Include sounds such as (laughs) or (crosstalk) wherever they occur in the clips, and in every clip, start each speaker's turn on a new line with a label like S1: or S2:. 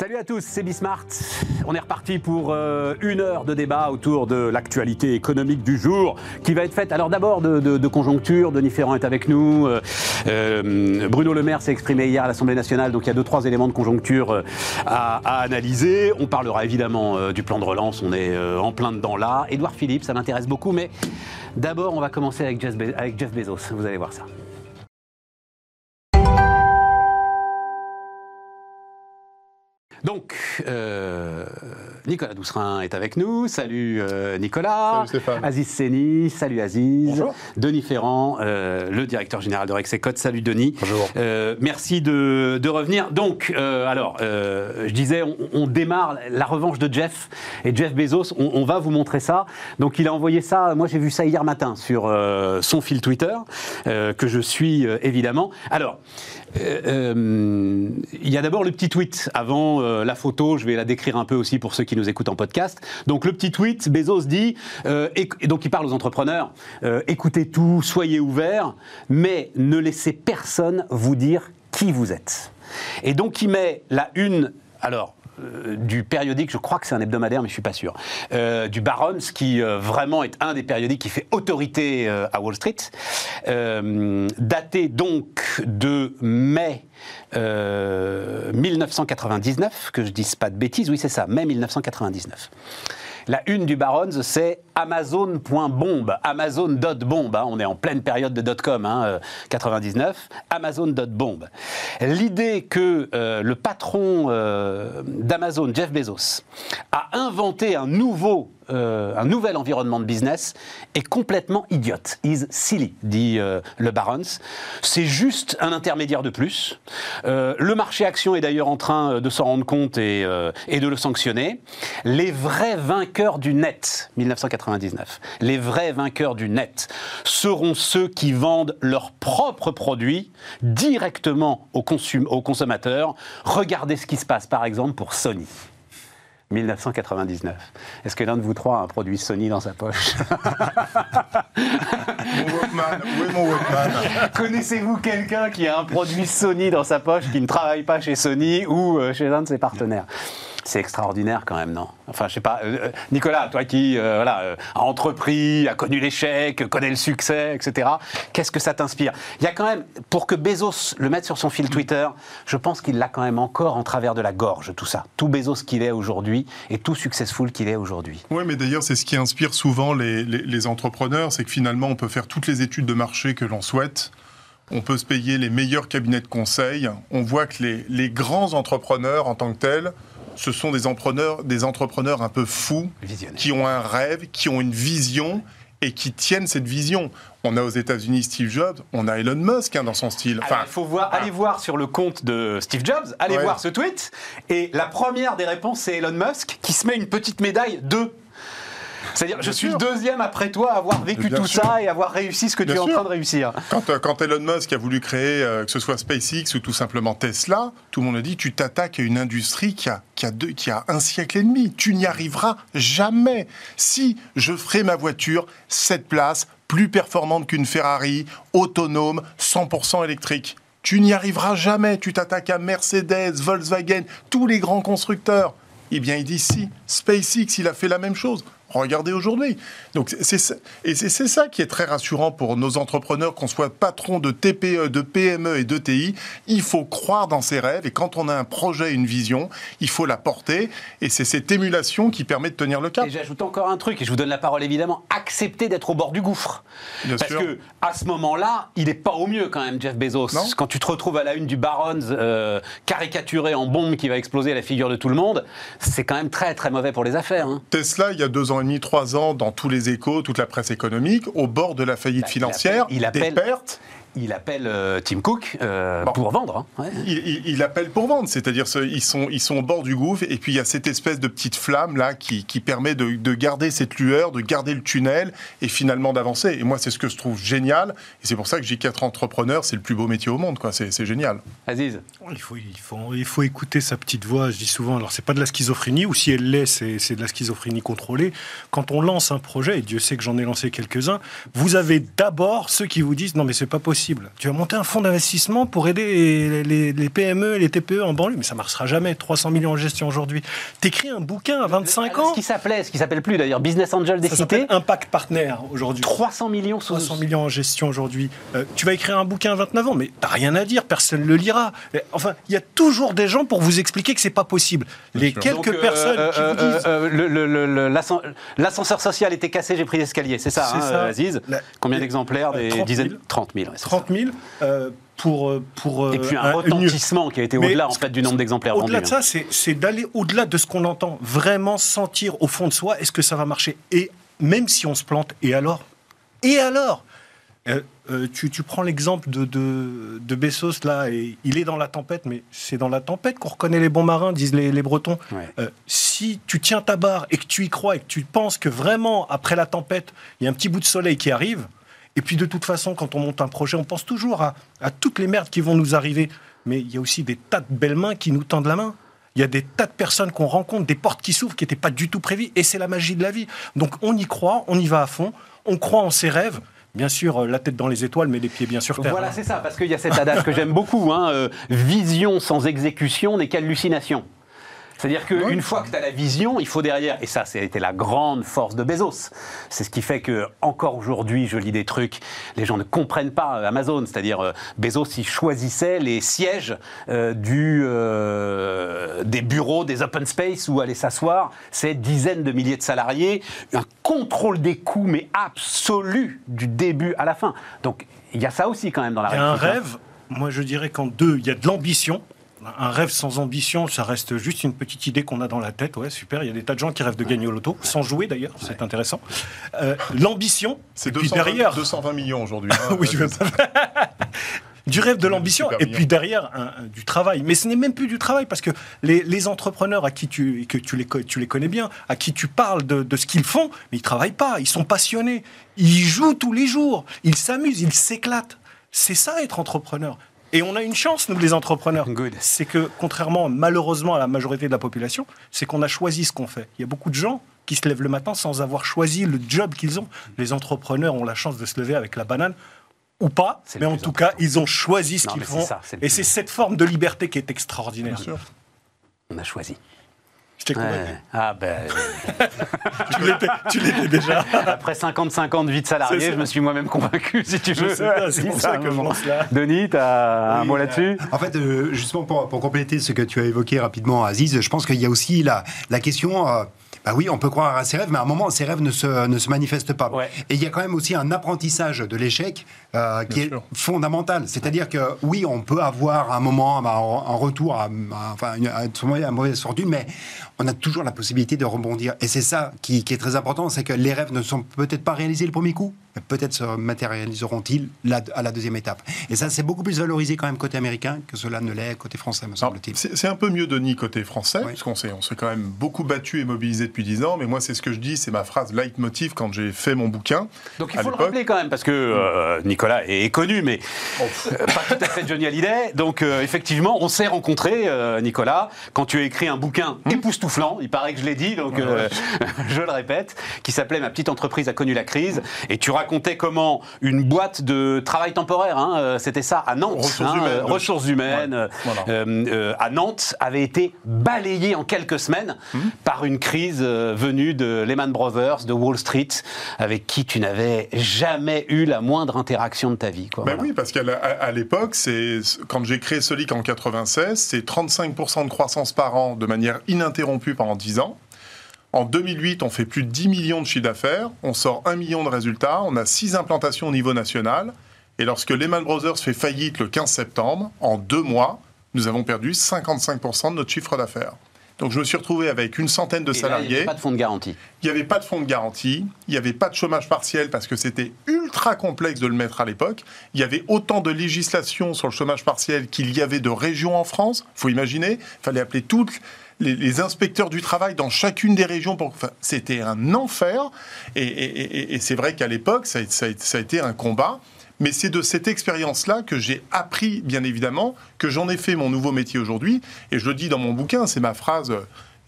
S1: Salut à tous, c'est Bismart. On est reparti pour euh, une heure de débat autour de l'actualité économique du jour qui va être faite alors d'abord de, conjoncture. Denis Ferrand est avec nous. Euh, euh, Bruno Le Maire s'est exprimé hier à l'Assemblée nationale, donc il y a deux, trois éléments de conjoncture à, analyser. On parlera évidemment du plan de relance, on est en plein dedans là. Édouard Philippe, ça m'intéresse beaucoup, mais d'abord on va commencer avec Jeff Bezos. Vous allez voir ça. Donc, euh, Nicolas Doucerin est avec nous. Salut euh, Nicolas.
S2: Salut Stéphane.
S1: Aziz Seni. Salut Aziz.
S2: Bonjour.
S1: Denis Ferrand, euh, le directeur général de Rexecode. Salut Denis.
S2: Bonjour.
S1: Merci de, de, revenir. Donc, alors, je disais, on, on, démarre la revanche de Jeff et Jeff Bezos. On, on, va vous montrer ça. Donc, il a envoyé ça. Moi, j'ai vu ça hier matin sur son fil Twitter, que je suis évidemment. Alors, il y a d'abord le petit tweet avant euh, la photo, je vais la décrire un peu aussi pour ceux qui nous écoutent en podcast. Donc le petit tweet, Bezos dit, euh, et, donc il parle aux entrepreneurs, euh, écoutez tout, soyez ouverts, mais ne laissez personne vous dire qui vous êtes. Et donc il met la une, alors euh, du périodique, je crois que c'est un hebdomadaire, mais je suis pas sûr, euh, du Barons, qui euh, vraiment est un des périodiques qui fait autorité euh, à Wall Street, daté donc de mai 1999, que je dise pas de bêtises, oui c'est ça, mai 1999. La une du Barons, c'est Amazon.bombe, Amazon.bombe. Hein, on est en pleine période de dot-com, hein, 99. Amazon.bombe. L'idée que euh, le patron euh, d'Amazon, Jeff Bezos, a inventé un nouveau euh, un nouvel environnement de business est complètement idiote. Is silly, dit euh, le Barons. C'est juste un intermédiaire de plus. Euh, le marché action est d'ailleurs en train de s'en rendre compte et, de le sanctionner. Les vrais vainqueurs du net, 1999, les vrais vainqueurs du net seront ceux qui vendent leurs propres produits directement aux consommateurs. Regardez ce qui se passe par exemple pour Sony. 1999. Est-ce que l'un de vous trois a un produit Sony dans sa poche?
S2: Mon Walkman, oui mon Walkman?
S1: Connaissez-vous quelqu'un qui a un produit Sony dans sa poche, qui ne travaille pas chez Sony ou euh, chez un de ses partenaires? C'est extraordinaire quand même, non? Enfin, je sais pas. Euh, Nicolas, toi qui euh, voilà, euh, a entrepris, a connu l'échec, connaît le succès, etc. Qu'est-ce que ça t'inspire? Il y a quand même, pour que Bezos le mette sur son fil Twitter, je pense qu'il l'a quand même encore en travers de la gorge, tout ça. Tout Bezos qu'il est aujourd'hui et tout successful qu'il est aujourd'hui.
S2: Oui, mais d'ailleurs, c'est ce qui inspire souvent les, les, les entrepreneurs, c'est que finalement, on peut faire toutes les études de marché que l'on souhaite. On peut se payer les meilleurs cabinets de conseil. On voit que les, les grands entrepreneurs en tant que tels, ce sont des entrepreneurs, des entrepreneurs un peu fous, qui ont un rêve, qui ont une vision et qui tiennent cette vision. On a aux États-Unis Steve Jobs, on a Elon Musk hein, dans son style.
S1: Enfin, Alors, faut voir, ah. allez voir sur le compte de Steve Jobs, allez ouais. voir ce tweet. Et la première des réponses, c'est Elon Musk qui se met une petite médaille de c'est-à-dire, je suis sûr. le deuxième après toi à avoir vécu Bien tout sûr. ça et avoir réussi ce que Bien tu es sûr. en train de réussir.
S2: Quand, euh, quand, Elon Musk a voulu créer, euh, que ce soit SpaceX ou tout simplement Tesla, tout le monde a dit tu t'attaques à une industrie qui a, qui, a deux, qui a un siècle et demi. Tu n'y arriveras jamais. Si je ferai ma voiture, cette place, plus performante qu'une Ferrari, autonome, 100% électrique. Tu n'y arriveras jamais. Tu t'attaques à Mercedes, Volkswagen, tous les grands constructeurs. Eh bien, il dit si. SpaceX, il a fait la même chose. Regardez aujourd'hui. Donc c'est et c'est ça qui est très rassurant pour nos entrepreneurs, qu'on soit patron de TPE, de PME et d'ETI. Il faut croire dans ses rêves et quand on a un projet, une vision, il faut la porter. Et c'est cette émulation qui permet de tenir le cap.
S1: Et j'ajoute encore un truc et je vous donne la parole évidemment. Accepter d'être au bord du gouffre.
S2: Bien
S1: Parce
S2: sûr.
S1: que à ce moment-là, il n'est pas au mieux quand même, Jeff Bezos.
S2: Non.
S1: Quand tu te retrouves à la une du Barons euh, caricaturé en bombe qui va exploser à la figure de tout le monde, c'est quand même très très mauvais pour les affaires. Hein.
S2: Tesla, il y a deux ans et demi, trois ans, dans tous les échos, toute la presse économique, au bord de la faillite
S1: Bah, il
S2: financière,
S1: appelle- il appelle-
S2: des pertes.
S1: Il appelle euh, Tim Cook euh,
S2: Bon.
S1: pour vendre. hein. Ouais.
S2: Il, il- il appelle pour vendre, c'est-à-dire ce- ils sont, ils sont au bord du gouffre et puis il y a cette espèce de petite flamme là qui, qui permet de, de garder cette lueur, de garder le tunnel et finalement d'avancer. Et moi, c'est ce que je trouve génial et c'est pour ça que J4 Entrepreneur, c'est le plus beau métier au monde, quoi. C'est c'est génial.
S1: Aziz.
S3: Il faut, il, faut, il faut écouter sa petite voix, je dis souvent, alors c'est pas de la schizophrénie, ou si elle l'est, c'est c'est de la schizophrénie contrôlée. Quand on lance un projet, et Dieu sait que j'en ai lancé quelques-uns, vous avez d'abord ceux qui vous disent non mais c'est pas possible possible. Tu vas monter un fonds d'investissement pour aider les, PME et les TPE en banlieue, mais ça ne marchera jamais. 300 millions en gestion aujourd'hui. T'écris un bouquin à 25 ans.
S1: Ce qui s'appelait, ce qui s'appelle plus d'ailleurs, Business Angel des
S3: ça
S1: cités.
S3: Impact Partner aujourd'hui.
S1: 300 millions.
S3: 300 millions en gestion aujourd'hui. Euh, tu vas écrire un bouquin à 29 ans, mais t'as rien à dire, personne ne le lira. Enfin, il y a toujours des gens pour vous expliquer que c'est pas possible. Les quelques euh, personnes qui vous
S1: disent... L'ascenseur social était cassé, j'ai pris l'escalier, c'est ça, hein, Aziz Combien d'exemplaires? Des 30 dizaines 30 000.
S3: 30 000 pour, pour,
S1: Et puis un retentissement qui a été au-delà en fait, du nombre d'exemplaires vendus.
S3: Au-delà de ça, c'est d'aller au-delà de ce qu'on entend, vraiment sentir au fond de soi, est-ce que ça va marcher? Et même si on se plante, et alors? Et alors? Euh, euh, tu, prends l'exemple de, de, Bessos, là, et il est dans la tempête, mais c'est dans la tempête qu'on reconnaît les bons marins, disent les, Bretons. Euh, si tu tiens ta barre et que tu y crois et que tu penses que vraiment, après la tempête, il y a un petit bout de soleil qui arrive, et puis de toute façon, quand on monte un projet, on pense toujours à, toutes les merdes qui vont nous arriver, mais il y a aussi des tas de belles mains qui nous tendent la main. Il y a des tas de personnes qu'on rencontre, des portes qui s'ouvrent qui n'étaient pas du tout prévues, et c'est la magie de la vie. Donc on y croit, on y va à fond, on croit en ses rêves, bien sûr, euh, la tête dans les étoiles, mais les pieds bien sur terre.
S1: Voilà, c'est ça, parce qu'il y a cet adage que j'aime beaucoup. Hein, euh, vision sans exécution n'est qu'hallucination. C'est-à-dire qu'une fois que tu as la vision, il faut derrière, et ça, c'était la grande force de Bezos. C'est ce qui fait que, encore aujourd'hui, je lis des trucs, les gens ne comprennent pas Amazon. C'est-à-dire, euh, Bezos, il choisissait les sièges euh, du, euh, des bureaux, des open space où aller s'asseoir. C'est dizaines de milliers de salariés, un contrôle des coûts, mais absolu, du début à la fin. Donc, il y a ça aussi quand même dans la
S3: Il y a un rêve, moi je dirais qu'en deux, il y a de l'ambition un rêve sans ambition, ça reste juste une petite idée qu'on a dans la tête. Ouais, super. Il y a des tas de gens qui rêvent de gagner au loto, sans jouer d'ailleurs, c'est intéressant. Euh, l'ambition,
S2: c'est derrière 220 millions aujourd'hui. Hein, (laughs)
S3: oui, je veux pas. (laughs) (laughs) du rêve de l'ambition et puis derrière du travail. Mais ce n'est même plus du travail parce que les, entrepreneurs à qui tu, que tu, les, tu les connais bien, à qui tu parles de, de ce qu'ils font, mais ils travaillent pas, ils sont passionnés, ils jouent tous les jours, ils s'amusent, ils s'éclatent. C'est ça être entrepreneur. Et on a une chance, nous, les entrepreneurs. C'est que, contrairement malheureusement à la majorité de la population, c'est qu'on a choisi ce qu'on fait. Il y a beaucoup de gens qui se lèvent le matin sans avoir choisi le job qu'ils ont. Les entrepreneurs ont la chance de se lever avec la banane ou pas, mais en tout cas, ils ont choisi ce qu'ils font. et c'est cette forme de liberté qui est extraordinaire.
S1: On a choisi.
S3: Je t'ai convaincu.
S1: Ah ben. (laughs)
S3: tu l'étais déjà.
S1: Après 55 ans de vie de salarié, je me suis moi-même convaincu, si tu veux.
S3: C'est pour ça, que je pense là.
S1: Denis, tu as un mot là-dessus?
S4: En fait, euh, justement, pour, pour, compléter ce que tu as évoqué rapidement, Aziz, je pense qu'il y a aussi la, la question. Euh, bah oui, on peut croire à ses rêves, mais à un moment, ses rêves ne se, ne se manifestent pas. Et il y a quand même aussi un apprentissage de l'échec euh, qui est fondamental. C'est-à-dire que oui, on peut avoir un moment, un retour, à, enfin, une, à, mauvaise fortune, mais on a toujours la possibilité de rebondir. Et c'est ça qui, est très important, c'est que les rêves ne sont peut-être pas réalisés le premier coup, mais peut-être se matérialiseront-ils à la deuxième étape. Et ça, c'est beaucoup plus valorisé quand même côté américain que cela ne l'est côté français, me semble-t-il.
S2: C'est un peu mieux de ni côté français, parce qu'on s'est, on s'est quand même beaucoup battu et mobilisé depuis dix ans, mais moi, c'est ce que je dis, c'est ma phrase leitmotiv quand j'ai fait mon bouquin.
S1: Donc il faut le rappeler quand même, parce que euh, Nicolas est, connu, mais oh. euh, pas tout à fait Johnny Hallyday. Donc euh, effectivement, on s'est rencontrés, Nicolas, quand tu as écrit un bouquin mmh. époustouflant il paraît que je l'ai dit, donc euh, (laughs) je le répète, qui s'appelait Ma petite entreprise a connu la crise. Et tu racontais comment une boîte de travail temporaire, hein, euh, c'était ça, à Nantes, ressources
S2: hein,
S1: humaines, euh, à Nantes, avait été balayée en quelques semaines hum. par une crise venue de Lehman Brothers, de Wall Street, avec qui tu n'avais jamais eu la moindre interaction de ta vie.
S2: Quoi, ben oui, parce qu'à l'époque, c'est quand j'ai créé Solic en 96, c'est 35% de croissance par an de manière ininterrompue pendant 10 ans. En 2008, on fait plus de 10 millions de chiffres d'affaires, on sort 1 million de résultats, on a 6 implantations au niveau national. Et lorsque Lehman Brothers fait faillite le 15 septembre, en deux mois, nous avons perdu 55% de notre chiffre d'affaires. Donc je me suis retrouvé avec une centaine de salariés. il n'y
S1: avait pas de fonds de garantie.
S2: Il n'y avait pas de fonds de garantie, il n'y avait pas de chômage partiel parce que c'était ultra complexe de le mettre à l'époque. Il y avait autant de législation sur le chômage partiel qu'il y avait de régions en France. Il faut imaginer, il fallait appeler toutes les, inspecteurs du travail dans chacune des régions. Pour... C'était un enfer. Et, c'est vrai qu'à l'époque, ça, a été un combat. Mais c'est de cette expérience-là que j'ai appris, bien évidemment, que j'en ai fait mon nouveau métier aujourd'hui. Et je le dis dans mon bouquin, c'est ma phrase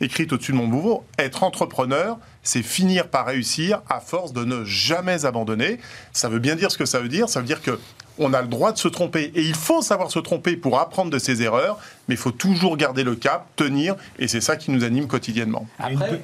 S2: écrite au-dessus de mon nouveau. Être entrepreneur, c'est finir par réussir à force de ne jamais abandonner. Ça veut bien dire ce que ça veut dire. Ça veut dire que on a le droit de se tromper. Et il faut savoir se tromper pour apprendre de ses erreurs, mais il faut toujours garder le cap, tenir, et c'est ça qui nous anime quotidiennement.
S3: Après,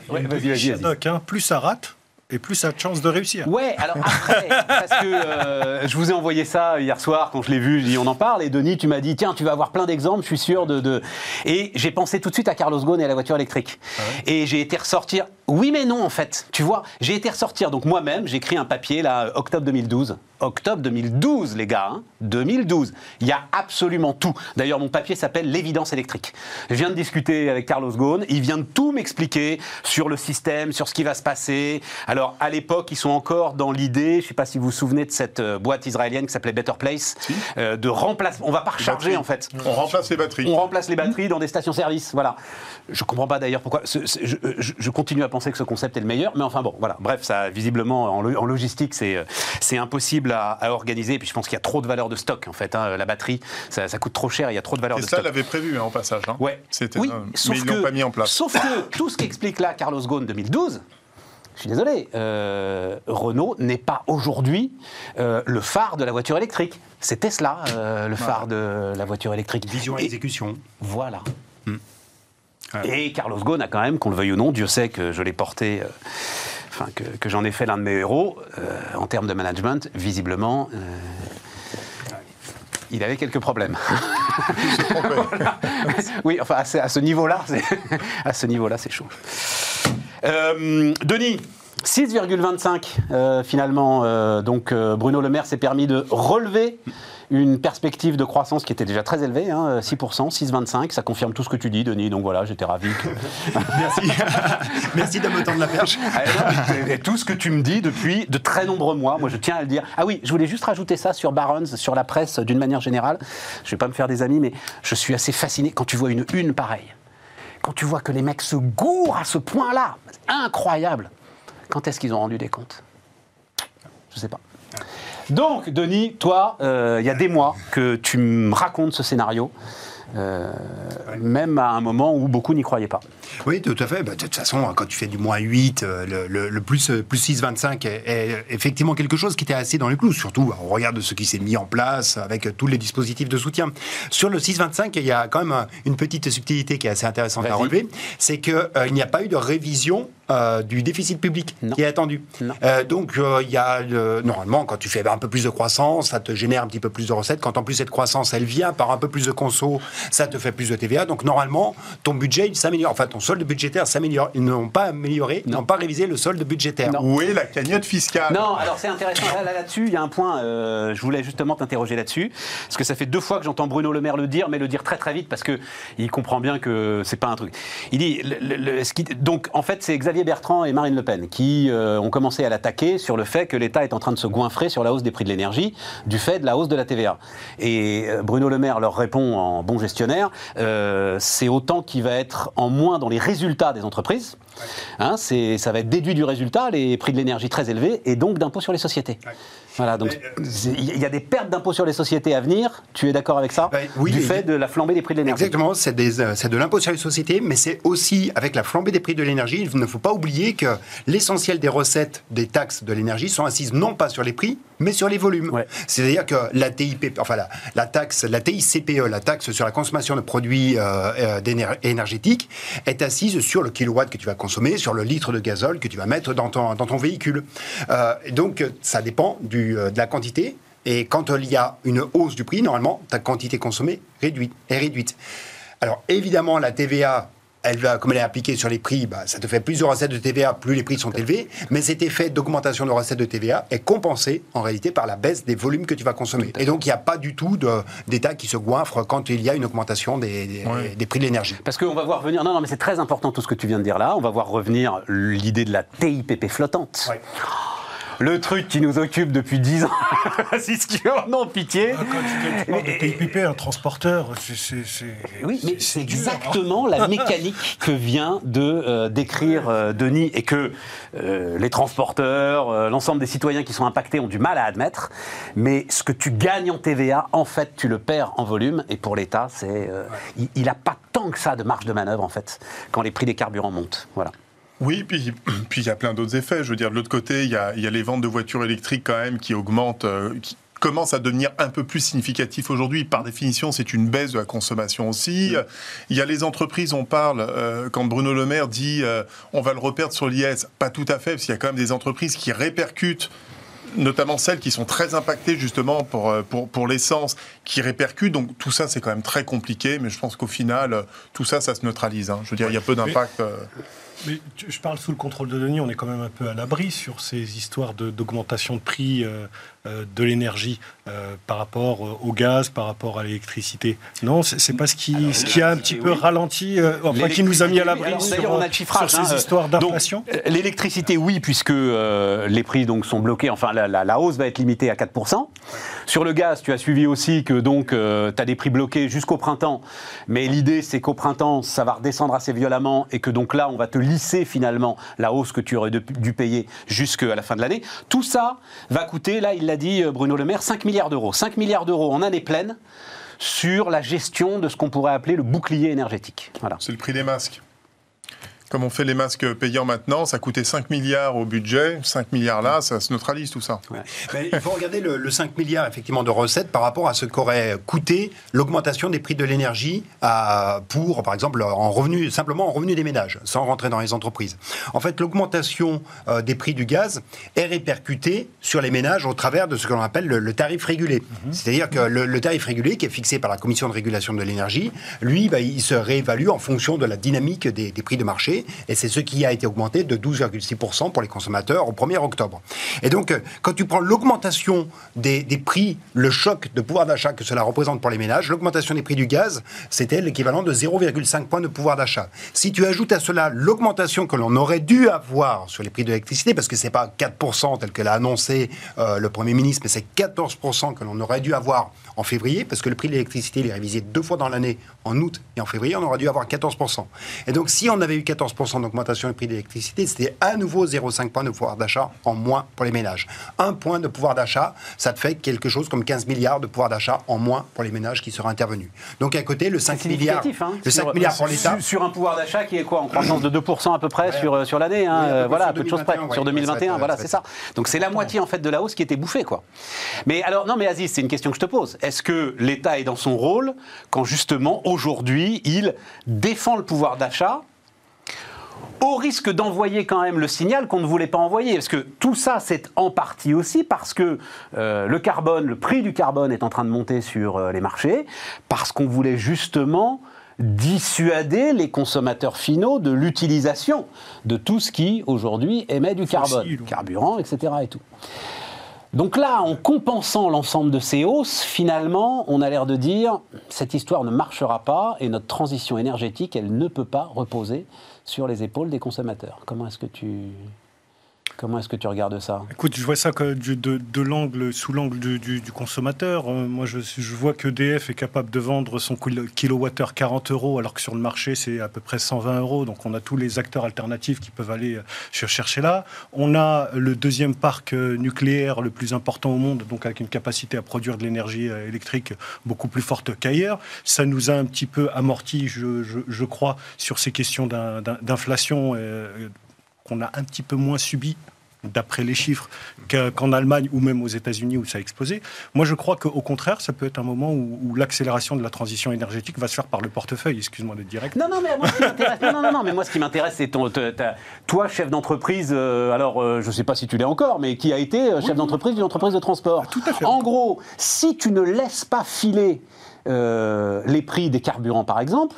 S3: plus ça rate, et plus ça a de chances de réussir.
S1: Ouais, alors après, parce que euh, je vous ai envoyé ça hier soir quand je l'ai vu, je dis on en parle, et Denis, tu m'as dit tiens, tu vas avoir plein d'exemples, je suis sûr de. de... Et j'ai pensé tout de suite à Carlos Ghosn et à la voiture électrique. Ah et j'ai été ressortir. Oui, mais non, en fait. Tu vois, j'ai été ressortir. Donc moi-même, j'ai écrit un papier, là, octobre 2012. Octobre 2012, les gars. 2012. Hein. Il y a absolument tout. D'ailleurs, mon papier s'appelle L'évidence électrique. Je viens de discuter avec Carlos Ghosn. Il vient de tout m'expliquer sur le système, sur ce qui va se passer. Alors, à l'époque, ils sont encore dans l'idée, je ne sais pas si vous vous souvenez de cette euh, boîte israélienne qui s'appelait Better Place, euh, de remplacer. On va pas recharger, en fait.
S2: On remplace les batteries.
S1: On remplace les batteries dans des stations-service. Voilà. Je comprends pas d'ailleurs pourquoi. je, continue à penser que ce concept est le meilleur, mais enfin bon, voilà. Bref, ça, visiblement, en, logistique, c'est, c'est impossible à, organiser. Et puis je pense qu'il y a trop de valeur de stock, en fait. Hein. La batterie, ça, coûte trop cher, il y a trop de valeur de stock.
S2: Et ça, l'avait prévu, hein, en passage. Hein.
S1: Ouais.
S2: C'était, oui, mais ils l'ont pas mis en place.
S1: Sauf que tout ce qu'explique là Carlos Ghosn 2012, je suis désolé, euh, Renault n'est pas aujourd'hui euh, le phare de la voiture électrique. C'est Tesla euh, le phare de la voiture électrique.
S4: Vision et exécution.
S1: Voilà. Et Carlos Ghosn a quand même, qu'on le veuille ou non, Dieu sait que je l'ai porté, euh, enfin que, j'en ai fait l'un de mes héros, euh, en termes de management, visiblement, euh, il avait quelques problèmes. (laughs) Oui, enfin à ce, niveau-là, à ce niveau-là, c'est chaud. Denis, 6,25 finalement. donc Bruno Le Maire s'est permis de relever une perspective de croissance qui était déjà très élevée, hein, 6%, 6,25%. Ça confirme tout ce que tu dis, Denis. Donc voilà, j'étais ravi. (laughs)
S4: Merci. (laughs) Merci de me tendre la perche.
S1: Ah, et tout ce que tu me dis depuis de très nombreux mois, moi je tiens à le dire. Ah oui, je voulais juste rajouter ça sur Barons, sur la presse d'une manière générale. Je ne vais pas me faire des amis, mais je suis assez fasciné quand tu vois une une pareille. Quand tu vois que les mecs se gourent à ce point-là, incroyable. Quand est-ce qu'ils ont rendu des comptes? Je ne sais pas. Donc, Denis, toi, euh, il y a des mois que tu me racontes ce scénario. Euh, même à un moment où beaucoup n'y croyaient pas.
S4: Oui, tout à fait. Bah, de toute façon, quand tu fais du moins 8, euh, le, plus, plus 6,25 est, est, effectivement quelque chose qui était assez dans les clous, surtout on regarde ce qui s'est mis en place avec tous les dispositifs de soutien. Sur le 6,25, il y a quand même une petite subtilité qui est assez intéressante à relever, c'est qu'il n'y a pas eu de révision euh, du déficit public qui est attendu. Euh, donc, euh, il y a normalement, quand tu fais un peu plus de croissance, ça te génère un petit peu plus de recettes. Quand en plus cette croissance, elle vient par un peu plus de conso, ça te fait plus de TVA. Donc, normalement, ton budget s'améliore. Enfin, ton solde budgétaire s'améliore. Ils n'ont pas amélioré, ils n'ont pas révisé le solde budgétaire.
S2: Où est la cagnotte fiscale?
S1: Non, alors c'est intéressant. Là-dessus, il y a un point. je voulais justement t'interroger là-dessus, parce que ça fait deux fois que j'entends Bruno Le Maire le dire, mais le dire très très vite parce que il comprend bien que c'est pas un truc. Il dit donc en fait c'est Xavier Bertrand et Marine Le Pen qui euh, ont commencé à l'attaquer sur le fait que l'État est en train de se goinfrer sur la hausse des prix de l'énergie du fait de la hausse de la TVA. Et euh, Bruno Le Maire leur répond en bon gestionnaire, euh, c'est autant qui va être en moins dans les résultats des entreprises. Hein, ça va être déduit du résultat, les prix de l'énergie très élevés, et donc d'impôts sur les sociétés. Voilà, donc il y a des pertes d'impôts sur les sociétés à venir. Tu es d'accord avec ça ben, Oui. Du fait de la flambée des prix de l'énergie.
S4: Exactement, c'est de l'impôt sur les sociétés, mais c'est aussi avec la flambée des prix de l'énergie. Il ne faut pas oublier que l'essentiel des recettes des taxes de l'énergie sont assises non pas sur les prix, mais sur les volumes. C'est-à-dire que la TIP, enfin la, taxe, la TICPE, la taxe sur la consommation de produits euh, euh énergétiques, est assise sur le kilowatt que tu vas consommer, sur le litre de gazole que tu vas mettre dans ton, dans ton véhicule. Euh, donc ça dépend du de la quantité. Et quand il y a une hausse du prix, normalement, ta quantité consommée réduite, est réduite. Alors évidemment, la TVA, elle va, comme elle est appliquée sur les prix, bah, ça te fait plus de recettes de TVA, plus les prix sont élevés. Mais cet effet d'augmentation de recettes de TVA est compensé en réalité par la baisse des volumes que tu vas consommer. Et donc il n'y a pas du tout d'État qui se goinfre quand il y a une augmentation des, des, prix de l'énergie.
S1: Parce qu'on va voir revenir. Non, non, mais c'est très important tout ce que tu viens de dire là. On va voir revenir l'idée de la TIPP flottante. Ouais le truc qui nous occupe depuis 10 ans. tu veux, non, pitié.
S3: Ah, quand tu de TIPP, un transporteur, c'est.
S1: Oui, mais c'est exactement la mécanique que vient de euh, décrire euh, Denis et que euh, les transporteurs, l'ensemble des citoyens qui sont impactés ont du mal à admettre. Mais ce que tu gagnes en TVA, en fait, tu le perds en volume. Et pour l'État, c'est, il n'a pas tant que ça de marge de manœuvre, en fait, quand les prix des carburants montent. Voilà.
S2: Oui, puis (clears throat) puis il y a plein d'autres effets. Je veux dire, de l'autre côté, il y a, y a, les ventes de voitures électriques quand même qui augmentent. Euh, commence à devenir un peu plus significatif aujourd'hui. Par définition, c'est une baisse de la consommation aussi. Il y a les entreprises, on parle, euh, quand Bruno Le Maire dit euh, on va le reperdre sur l'IS, pas tout à fait, parce qu'il y a quand même des entreprises qui répercutent notamment celles qui sont très impactées justement pour, pour, pour l'essence, qui répercutent. Donc tout ça, c'est quand même très compliqué, mais je pense qu'au final, tout ça, ça se neutralise. Hein. Je veux dire, il y a peu d'impact.
S3: Mais je parle sous le contrôle de Denis, on est quand même un peu à l'abri sur ces histoires d'augmentation de, prix euh, euh, de l'énergie euh, par rapport au gaz, par rapport à l'électricité. Non, c'est pas ce qui, ce qui a un petit peu ralenti, enfin qui nous a mis à l'abri sur,
S1: on a le chiffrage,
S3: sur ces hein, histoires d'inflation.
S1: L'électricité, oui, puisque les prix donc sont bloqués, enfin la, la, hausse va être limitée à 4%. Sur le gaz, tu as suivi aussi que donc tu as des prix bloqués jusqu'au printemps, mais l'idée c'est qu'au printemps, ça va redescendre assez violemment et que donc là, on va te lisser finalement la hausse que tu aurais dû payer jusqu'à la fin de l'année. Tout ça va coûter, là il l'a dit euh, Bruno Le Maire, 5 milliards d'euros. 5 milliards d'euros en année pleine sur la gestion de ce qu'on pourrait appeler le bouclier énergétique.
S2: C'est le prix des masques. Comme on fait les masques payants maintenant, ça coûtait 5 milliards au budget. 5 milliards là, ça se neutralise tout ça.
S4: il faut regarder le, 5 milliards effectivement de recettes par rapport à ce qu'aurait coûté l'augmentation des prix de l'énergie pour, par exemple, en revenu, simplement en revenu des ménages, sans rentrer dans les entreprises. En fait, l'augmentation euh, des prix du gaz est répercutée sur les ménages au travers de ce que l'on appelle le, tarif régulé. Mhm. C'est-à-dire que le, tarif régulé, qui est fixé par la Commission de régulation de l'énergie, lui, bah, il se réévalue en fonction de la dynamique des prix de marché et c'est ce qui a été augmenté de 12,6% pour les consommateurs au 1er octobre. Et donc, euh, quand tu prends l'augmentation des, prix, le choc de pouvoir d'achat que cela représente pour les ménages, l'augmentation des prix du gaz, c'était l'équivalent de 0,5 points de pouvoir d'achat. Si tu ajoutes à cela l'augmentation que l'on aurait dû avoir sur les prix de l'électricité, parce que c'est pas 4% tel que l'a annoncé euh, le Premier ministre, mais c'est 14% que l'on aurait dû avoir en février, parce que le prix de l'électricité est révisé deux fois dans l'année, en août et en février, on aurait dû avoir 14%. Et donc, si on avait eu 14% d'augmentation du prix de l'électricité, c'était à nouveau 0,5 points de pouvoir d'achat en moins pour les ménages. Un point de pouvoir d'achat, ça te fait quelque chose comme 15 milliards de pouvoir d'achat en moins pour les ménages qui seraient intervenus. Donc, à côté, le 5 milliards,
S1: hein, le 5 milliards pour l'État. Sur, un pouvoir d'achat qui est quoi En croissance de 2% à peu près sur, euh, sur l'année, hein, voilà, peu de choses près. sur 2021, voilà, c'est ça. Donc, c'est la moitié en fait de la hausse qui était bouffée, quoi. Mais alors, non, mais Aziz, c'est une question que je te pose. Est-ce que l'État est dans son rôle quand justement aujourd'hui il défend le pouvoir d'achat au risque d'envoyer quand même le signal qu'on ne voulait pas envoyer. Parce que tout ça, c'est en partie aussi parce que euh, le carbone, le prix du carbone est en train de monter sur euh, les marchés, parce qu'on voulait justement dissuader les consommateurs finaux de l'utilisation de tout ce qui aujourd'hui émet du carbone, carburant, etc. Et tout. Donc là, en compensant l'ensemble de ces hausses, finalement, on a l'air de dire cette histoire ne marchera pas et notre transition énergétique, elle ne peut pas reposer sur les épaules des consommateurs. Comment est-ce que tu Comment est-ce que tu regardes ça?
S3: Écoute, je vois ça de, l'angle, sous l'angle du, consommateur. Euh, moi, je, vois que DF est capable de vendre son kilowattheure 40 euros, alors que sur le marché, c'est à peu près 120 euros. Donc, on a tous les acteurs alternatifs qui peuvent aller euh, chercher là. On a le deuxième parc euh, nucléaire le plus important au monde, donc avec une capacité à produire de l'énergie électrique beaucoup plus forte qu'ailleurs. Ça nous a un petit peu amorti, je, crois, sur ces questions d'inflation qu'on a un petit peu moins subi d'après les chiffres, qu'en Allemagne ou même aux États-Unis où ça a explosé. Moi, je crois qu'au contraire, ça peut être un moment où, l'accélération de la transition énergétique va se faire par le portefeuille. Excuse-moi de direct.
S1: Non, non, mais moi, ce qui m'intéresse, non, non, non, mais moi, ce qui m'intéresse, c'est ton, toi, chef d'entreprise. euh, alors, euh, je ne sais pas si tu l'es encore, mais qui a été euh, chef d'entreprise d'une entreprise de transport.
S3: tout à fait.
S1: En gros, si tu ne laisses pas filer les prix des carburants, par exemple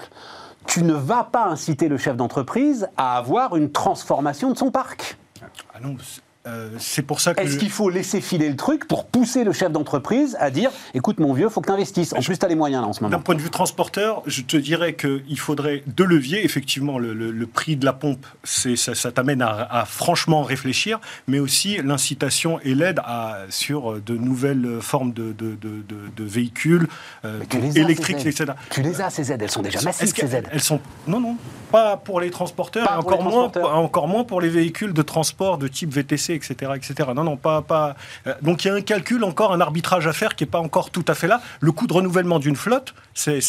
S1: tu ne vas pas inciter le chef d'entreprise à avoir une transformation de son parc.
S3: Ah euh, c'est pour ça que.
S1: Est-ce qu'il faut laisser filer le truc pour pousser le chef d'entreprise à dire écoute, mon vieux, faut que tu investisses En plus, tu as les moyens là en ce moment.
S3: D'un point de vue transporteur, je te dirais qu'il faudrait deux leviers. Effectivement, le, prix de la pompe, ça, ça t'amène à, franchement réfléchir, mais aussi l'incitation et l'aide sur de nouvelles formes de, véhicules euh, électriques, etc.
S1: Tu les as, ces aides Elles sont déjà massives, ces aides
S3: Elles sont. Non, non, pas pour les transporteurs, et encore, moins, encore moins pour les véhicules de transport de type VTC etc., etc. Non, non, pas, pas. Donc il y a un calcul encore, un arbitrage à faire qui n'est pas encore tout à fait là. Le coût de renouvellement d'une flotte, c'est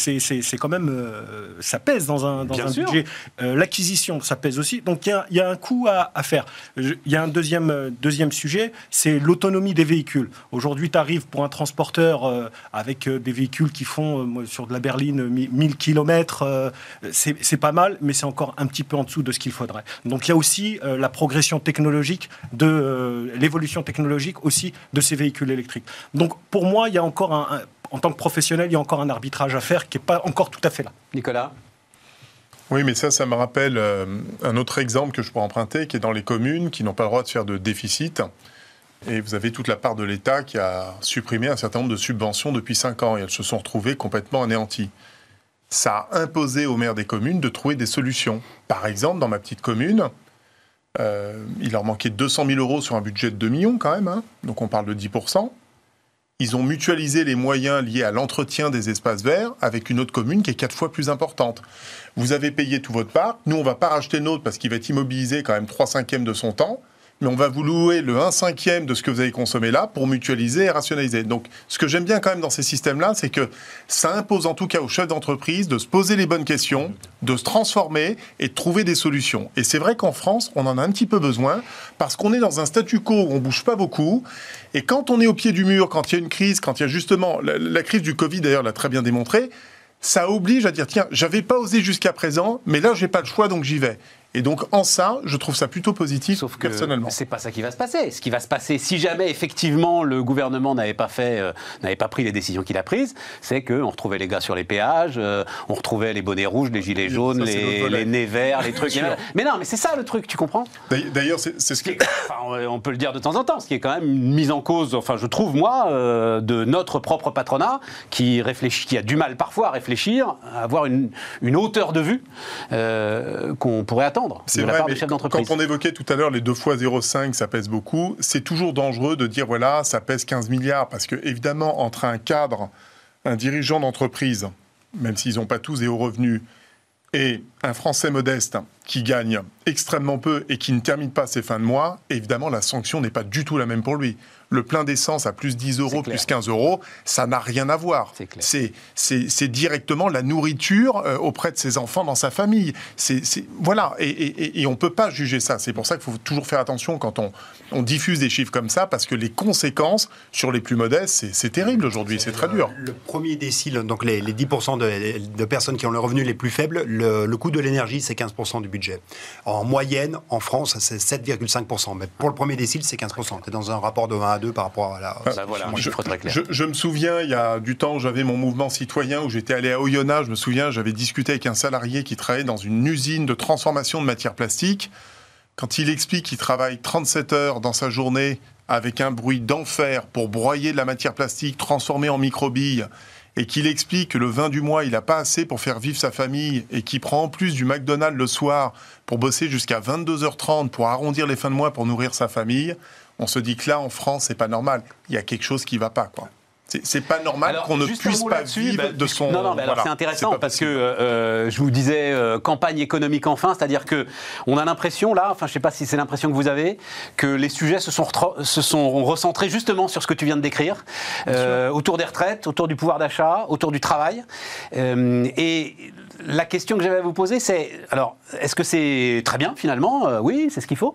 S3: quand même, ça pèse dans un, dans un budget. L'acquisition, ça pèse aussi. Donc il y a, y a, un coût à, à faire. Il y a un deuxième, deuxième sujet, c'est l'autonomie des véhicules. Aujourd'hui, tu arrives pour un transporteur avec des véhicules qui font sur de la berline 1000 km, c'est pas mal, mais c'est encore un petit peu en dessous de ce qu'il faudrait. Donc il y a aussi euh, la progression technologique, de euh, l'évolution technologique aussi de ces véhicules électriques. Donc pour moi, il y a encore un, en tant que professionnel, il y a encore un arbitrage à faire qui n'est pas encore tout à fait là.
S1: Nicolas?
S2: Oui, mais ça, ça me rappelle euh, un autre exemple que je pourrais emprunter, qui est dans les communes qui n'ont pas le droit de faire de déficit. Et vous avez toute la part de l'État qui a supprimé un certain nombre de subventions depuis 5 ans et elles se sont retrouvées complètement anéanties ça a imposé aux maires des communes de trouver des solutions. Par exemple, dans ma petite commune, euh, il leur manquait 200 000 euros sur un budget de 2 millions quand même, hein. donc on parle de 10% Ils ont mutualisé les moyens liés à l'entretien des espaces verts avec une autre commune qui est quatre fois plus importante. Vous avez payé tout votre part, nous on va pas racheter notre parce qu'il va être immobilisé quand même 3 cinquièmes de son temps mais on va vous louer le 1 cinquième de ce que vous avez consommé là pour mutualiser et rationaliser. Donc, ce que j'aime bien quand même dans ces systèmes-là, c'est que ça impose en tout cas aux chefs d'entreprise de se poser les bonnes questions, de se transformer et de trouver des solutions. Et c'est vrai qu'en France, on en a un petit peu besoin parce qu'on est dans un statu quo où on bouge pas beaucoup. Et quand on est au pied du mur, quand il y a une crise, quand il y a justement la, la crise du Covid d'ailleurs l'a très bien démontré, ça oblige à dire tiens, j'avais pas osé jusqu'à présent, mais là j'ai pas le choix donc j'y vais. Et donc, en ça, je trouve ça plutôt positif, Sauf que personnellement.
S1: C'est pas ça qui va se passer. Ce qui va se passer, si jamais effectivement le gouvernement n'avait pas fait, euh, n'avait pas pris les décisions qu'il a prises, c'est qu'on retrouvait les gars sur les péages, euh, on retrouvait les bonnets rouges, les gilets jaunes, les, les, nez verts, les trucs. (laughs) mais non, mais c'est ça le truc, tu comprends?
S2: D'ailleurs, c'est ce qui.
S1: Enfin, on peut le dire de temps en temps, ce qui est quand même une mise en cause, enfin, je trouve, moi, euh, de notre propre patronat, qui, réfléchit, qui a du mal parfois à réfléchir, à avoir une, une hauteur de vue qu'on pourrait attendre.
S2: C'est vrai, mais quand on évoquait tout à l'heure les 2 fois 0,5, ça pèse beaucoup, c'est toujours dangereux de dire voilà, ça pèse 15 milliards, parce que évidemment, entre un cadre, un dirigeant d'entreprise, même s'ils n'ont pas tous des hauts revenus, et un Français modeste qui gagne extrêmement peu et qui ne termine pas ses fins de mois, évidemment, la sanction n'est pas du tout la même pour lui le plein d'essence à plus 10 euros, plus 15 euros, ça n'a rien à voir. C'est directement la nourriture euh, auprès de ses enfants dans sa famille. C'est voilà, et, on ne peut pas juger ça. C'est pour ça qu'il faut toujours faire attention quand on, on, diffuse des chiffres comme ça, parce que les conséquences sur les plus modestes, c'est terrible aujourd'hui, c'est très dur.
S4: Le premier décile, donc les, 10% de, personnes qui ont le revenu les plus faibles, le, coût de l'énergie, c'est 15% du budget. En moyenne, en France, c'est 7,5%. Mais pour le premier décile, c'est 15%. C'est dans un rapport de 1 à par rapport à la.
S2: Bah voilà, je, très clair. Je, me souviens, il y a du temps, j'avais mon mouvement citoyen où j'étais allé à Oyonnax. Je me souviens, j'avais discuté avec un salarié qui travaillait dans une usine de transformation de matières plastiques. Quand il explique qu'il travaille 37 heures dans sa journée avec un bruit d'enfer pour broyer de la matière plastique transformée en microbilles et qu'il explique que le vin du mois, il n'a pas assez pour faire vivre sa famille et qu'il prend en plus du McDonald's le soir pour bosser jusqu'à 22h30 pour arrondir les fins de mois pour nourrir sa famille, on se dit que là, en France, c'est pas normal. Il y a quelque chose qui va pas, quoi. C'est pas normal qu'on ne puisse pas vivre bah, de son.
S1: Non, non, c'est intéressant parce que euh, je vous disais euh, campagne économique enfin, c'est-à-dire que on a l'impression là, enfin je sais pas si c'est l'impression que vous avez, que les sujets se sont, se sont recentrés justement sur ce que tu viens de décrire, euh, autour des retraites, autour du pouvoir d'achat, autour du travail. et la question que j'avais à vous poser, c'est alors, est-ce que c'est très bien finalement euh, Oui, c'est ce qu'il faut.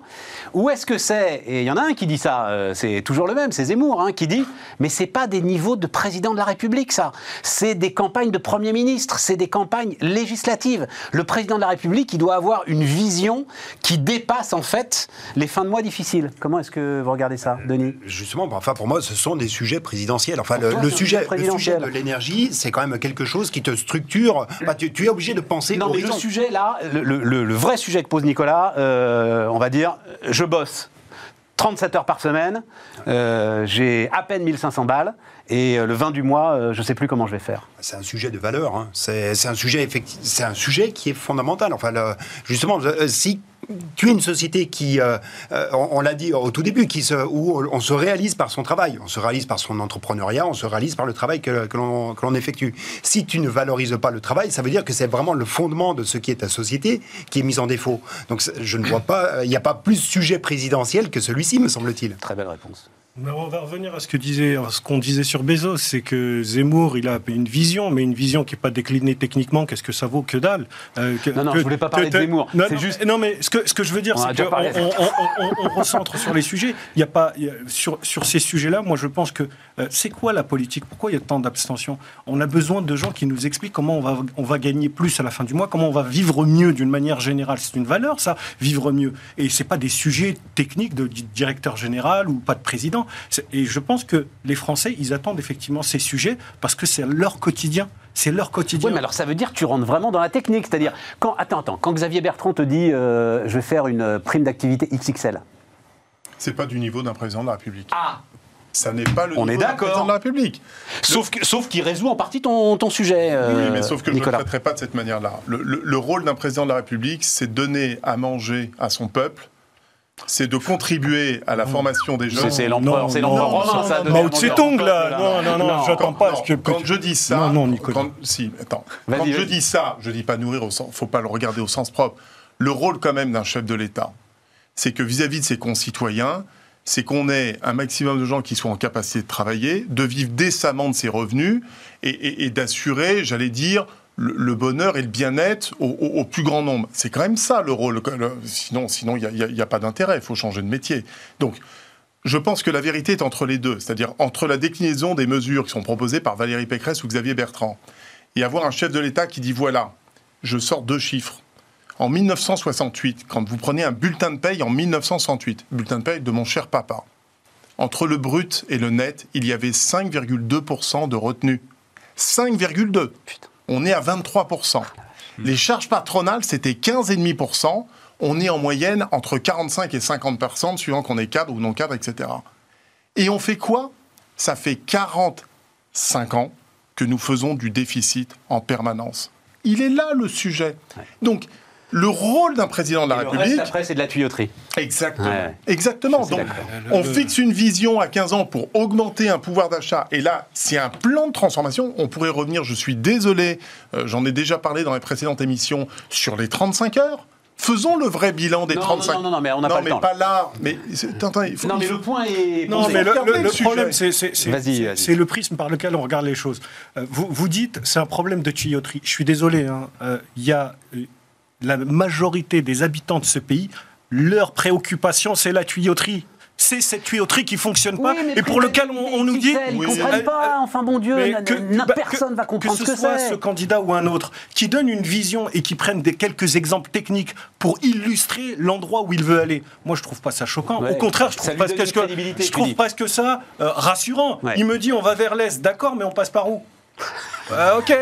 S1: Ou est-ce que c'est, et il y en a un qui dit ça, euh, c'est toujours le même, c'est Zemmour, hein, qui dit mais c'est pas des niveaux de président de la République, ça. C'est des campagnes de Premier ministre, c'est des campagnes législatives. Le président de la République, il doit avoir une vision qui dépasse en fait les fins de mois difficiles. Comment est-ce que vous regardez ça, Denis?
S4: Justement, enfin pour moi, ce sont des sujets présidentiels. Enfin, le, sujet, de l'énergie, c'est quand même quelque chose qui te structure. Bah, tu, tu obligé de penser.
S1: Non, mais le sujet là, le, vrai sujet que pose Nicolas, euh, on va dire, je bosse 37 heures par semaine, euh, j'ai à peine 1500 balles, et euh, le 20 du mois, je ne sais plus comment je vais faire.
S4: C'est un sujet de valeur, hein. c'est un, sujet c'est un sujet qui est fondamental. Enfin, justement, si tu es une société qui, euh, euh, on, l'a dit au tout début, qui se, où on se réalise par son travail, on se réalise par son entrepreneuriat, on se réalise par le travail que, que l'on effectue. Si tu ne valorises pas le travail, ça veut dire que c'est vraiment le fondement de ce qui est ta société qui est mis en défaut. Donc je ne vois pas, il n'y a pas plus sujet présidentiel que celui-ci, me semble-t-il.
S1: Très belle réponse
S3: on va revenir à ce que disait, ce qu'on disait sur Bezos, c'est que Zemmour, il a une vision, mais une vision qui n'est pas déclinée techniquement. Qu'est-ce que ça vaut que dalle
S1: euh, Non, non, je voulais pas parler de Zemmour.
S3: Non, juste... non, mais ce que, ce que je veux dire, c'est qu'on on, on, recentre sur les sujets. Il y a pas sur sur ces sujets-là. Moi, je pense que euh, c'est quoi la politique? Pourquoi il y a tant d'abstention? On a besoin de gens qui nous expliquent comment on va on va gagner plus à la fin du mois, comment on va vivre mieux d'une manière générale. C'est une valeur, ça, vivre mieux. Et c'est pas des sujets techniques de directeur général ou pas de président. Et je pense que les Français, ils attendent effectivement ces sujets parce que c'est leur quotidien. C'est leur quotidien.
S1: Oui, mais alors ça veut dire que tu rentres vraiment dans la technique. C'est-à-dire, quand, attends, attends, quand Xavier Bertrand te dit euh, je vais faire une prime d'activité XXL.
S2: C'est pas du niveau d'un président de la République.
S1: Ah
S2: ça n'est pas le
S1: On
S2: niveau
S1: est d'un président
S2: de la République.
S1: Sauf, sauf qu'il résout en partie ton, ton sujet.
S2: oui, mais sauf que je ne le traiterai pas de cette manière-là. le rôle d'un président de la République, c'est donner à manger à son peuple c'est de contribuer à la formation des jeunes.
S1: C'est l'empereur, c'est l'empereur romain, ça.
S3: Mao Tse-tung, là. Non, non, non, j'attends pas.
S2: que, quand je dis ça, non, non, Nicolas. Quand, si, attends. Quand je dis ça, je dis pas nourrir au sens, faut pas le regarder au sens propre. Le rôle quand même d'un chef de l'État, c'est que vis-à-vis de ses concitoyens, c'est qu'on ait un maximum de gens qui soient en capacité de travailler, de vivre décemment de ses revenus et, et d'assurer, j'allais dire, le, bonheur et le bien-être au, plus grand nombre. C'est quand même ça le rôle. sinon, sinon il n'y a, pas d'intérêt. Il faut changer de métier. Donc, je pense que la vérité est entre les deux, c'est-à-dire entre la déclinaison des mesures qui sont proposées par Valérie Pécresse ou Xavier Bertrand, et avoir un chef de l'État qui dit voilà, je sors deux chiffres. En 1968, quand vous prenez un bulletin de paye en 1968, bulletin de paye de mon cher papa, entre le brut et le net, il y avait 5,2% de retenue. 5,2 on est à 23%. Les charges patronales, c'était 15,5%. On est en moyenne entre 45 et 50%, suivant qu'on est cadre ou non cadre, etc. Et on fait quoi? Ça fait 45 ans que nous faisons du déficit en permanence. Il est là le sujet. Donc, le rôle d'un président de la République.
S1: après, c'est de la tuyauterie.
S2: Exactement. Exactement. Donc, on fixe une vision à 15 ans pour augmenter un pouvoir d'achat. Et là, c'est un plan de transformation. On pourrait revenir, je suis désolé, euh, j'en ai déjà parlé dans les précédentes émissions, sur les 35 heures. Faisons le vrai bilan des 35.
S1: Non, non, non, mais on n'a pas le temps.
S2: Non, mais pas là. Mais,
S1: il faut, non, mais le point est.
S3: Non, mais le, problème, c'est le prisme par lequel on regarde les choses. Euh, vous, vous dites, c'est un problème de tuyauterie. Je suis désolé. Hein. Euh, il y a la majorité des habitants de ce pays, leur préoccupation, c'est la tuyauterie. C'est cette tuyauterie qui fonctionne pas et pour lequel on, nous dit
S1: ils comprennent pas. enfin bon Dieu que, bah, personne va comprendre
S3: que ce, soit ce candidat ou un autre qui donne une vision et qui prenne des quelques exemples techniques pour illustrer l'endroit où il veut aller moi je trouve pas ça choquant. Au contraire je trouve presque, je trouve presque ça euh, rassurant. Il me dit on va vers l'est d'accord mais on passe par où? Euh, ok.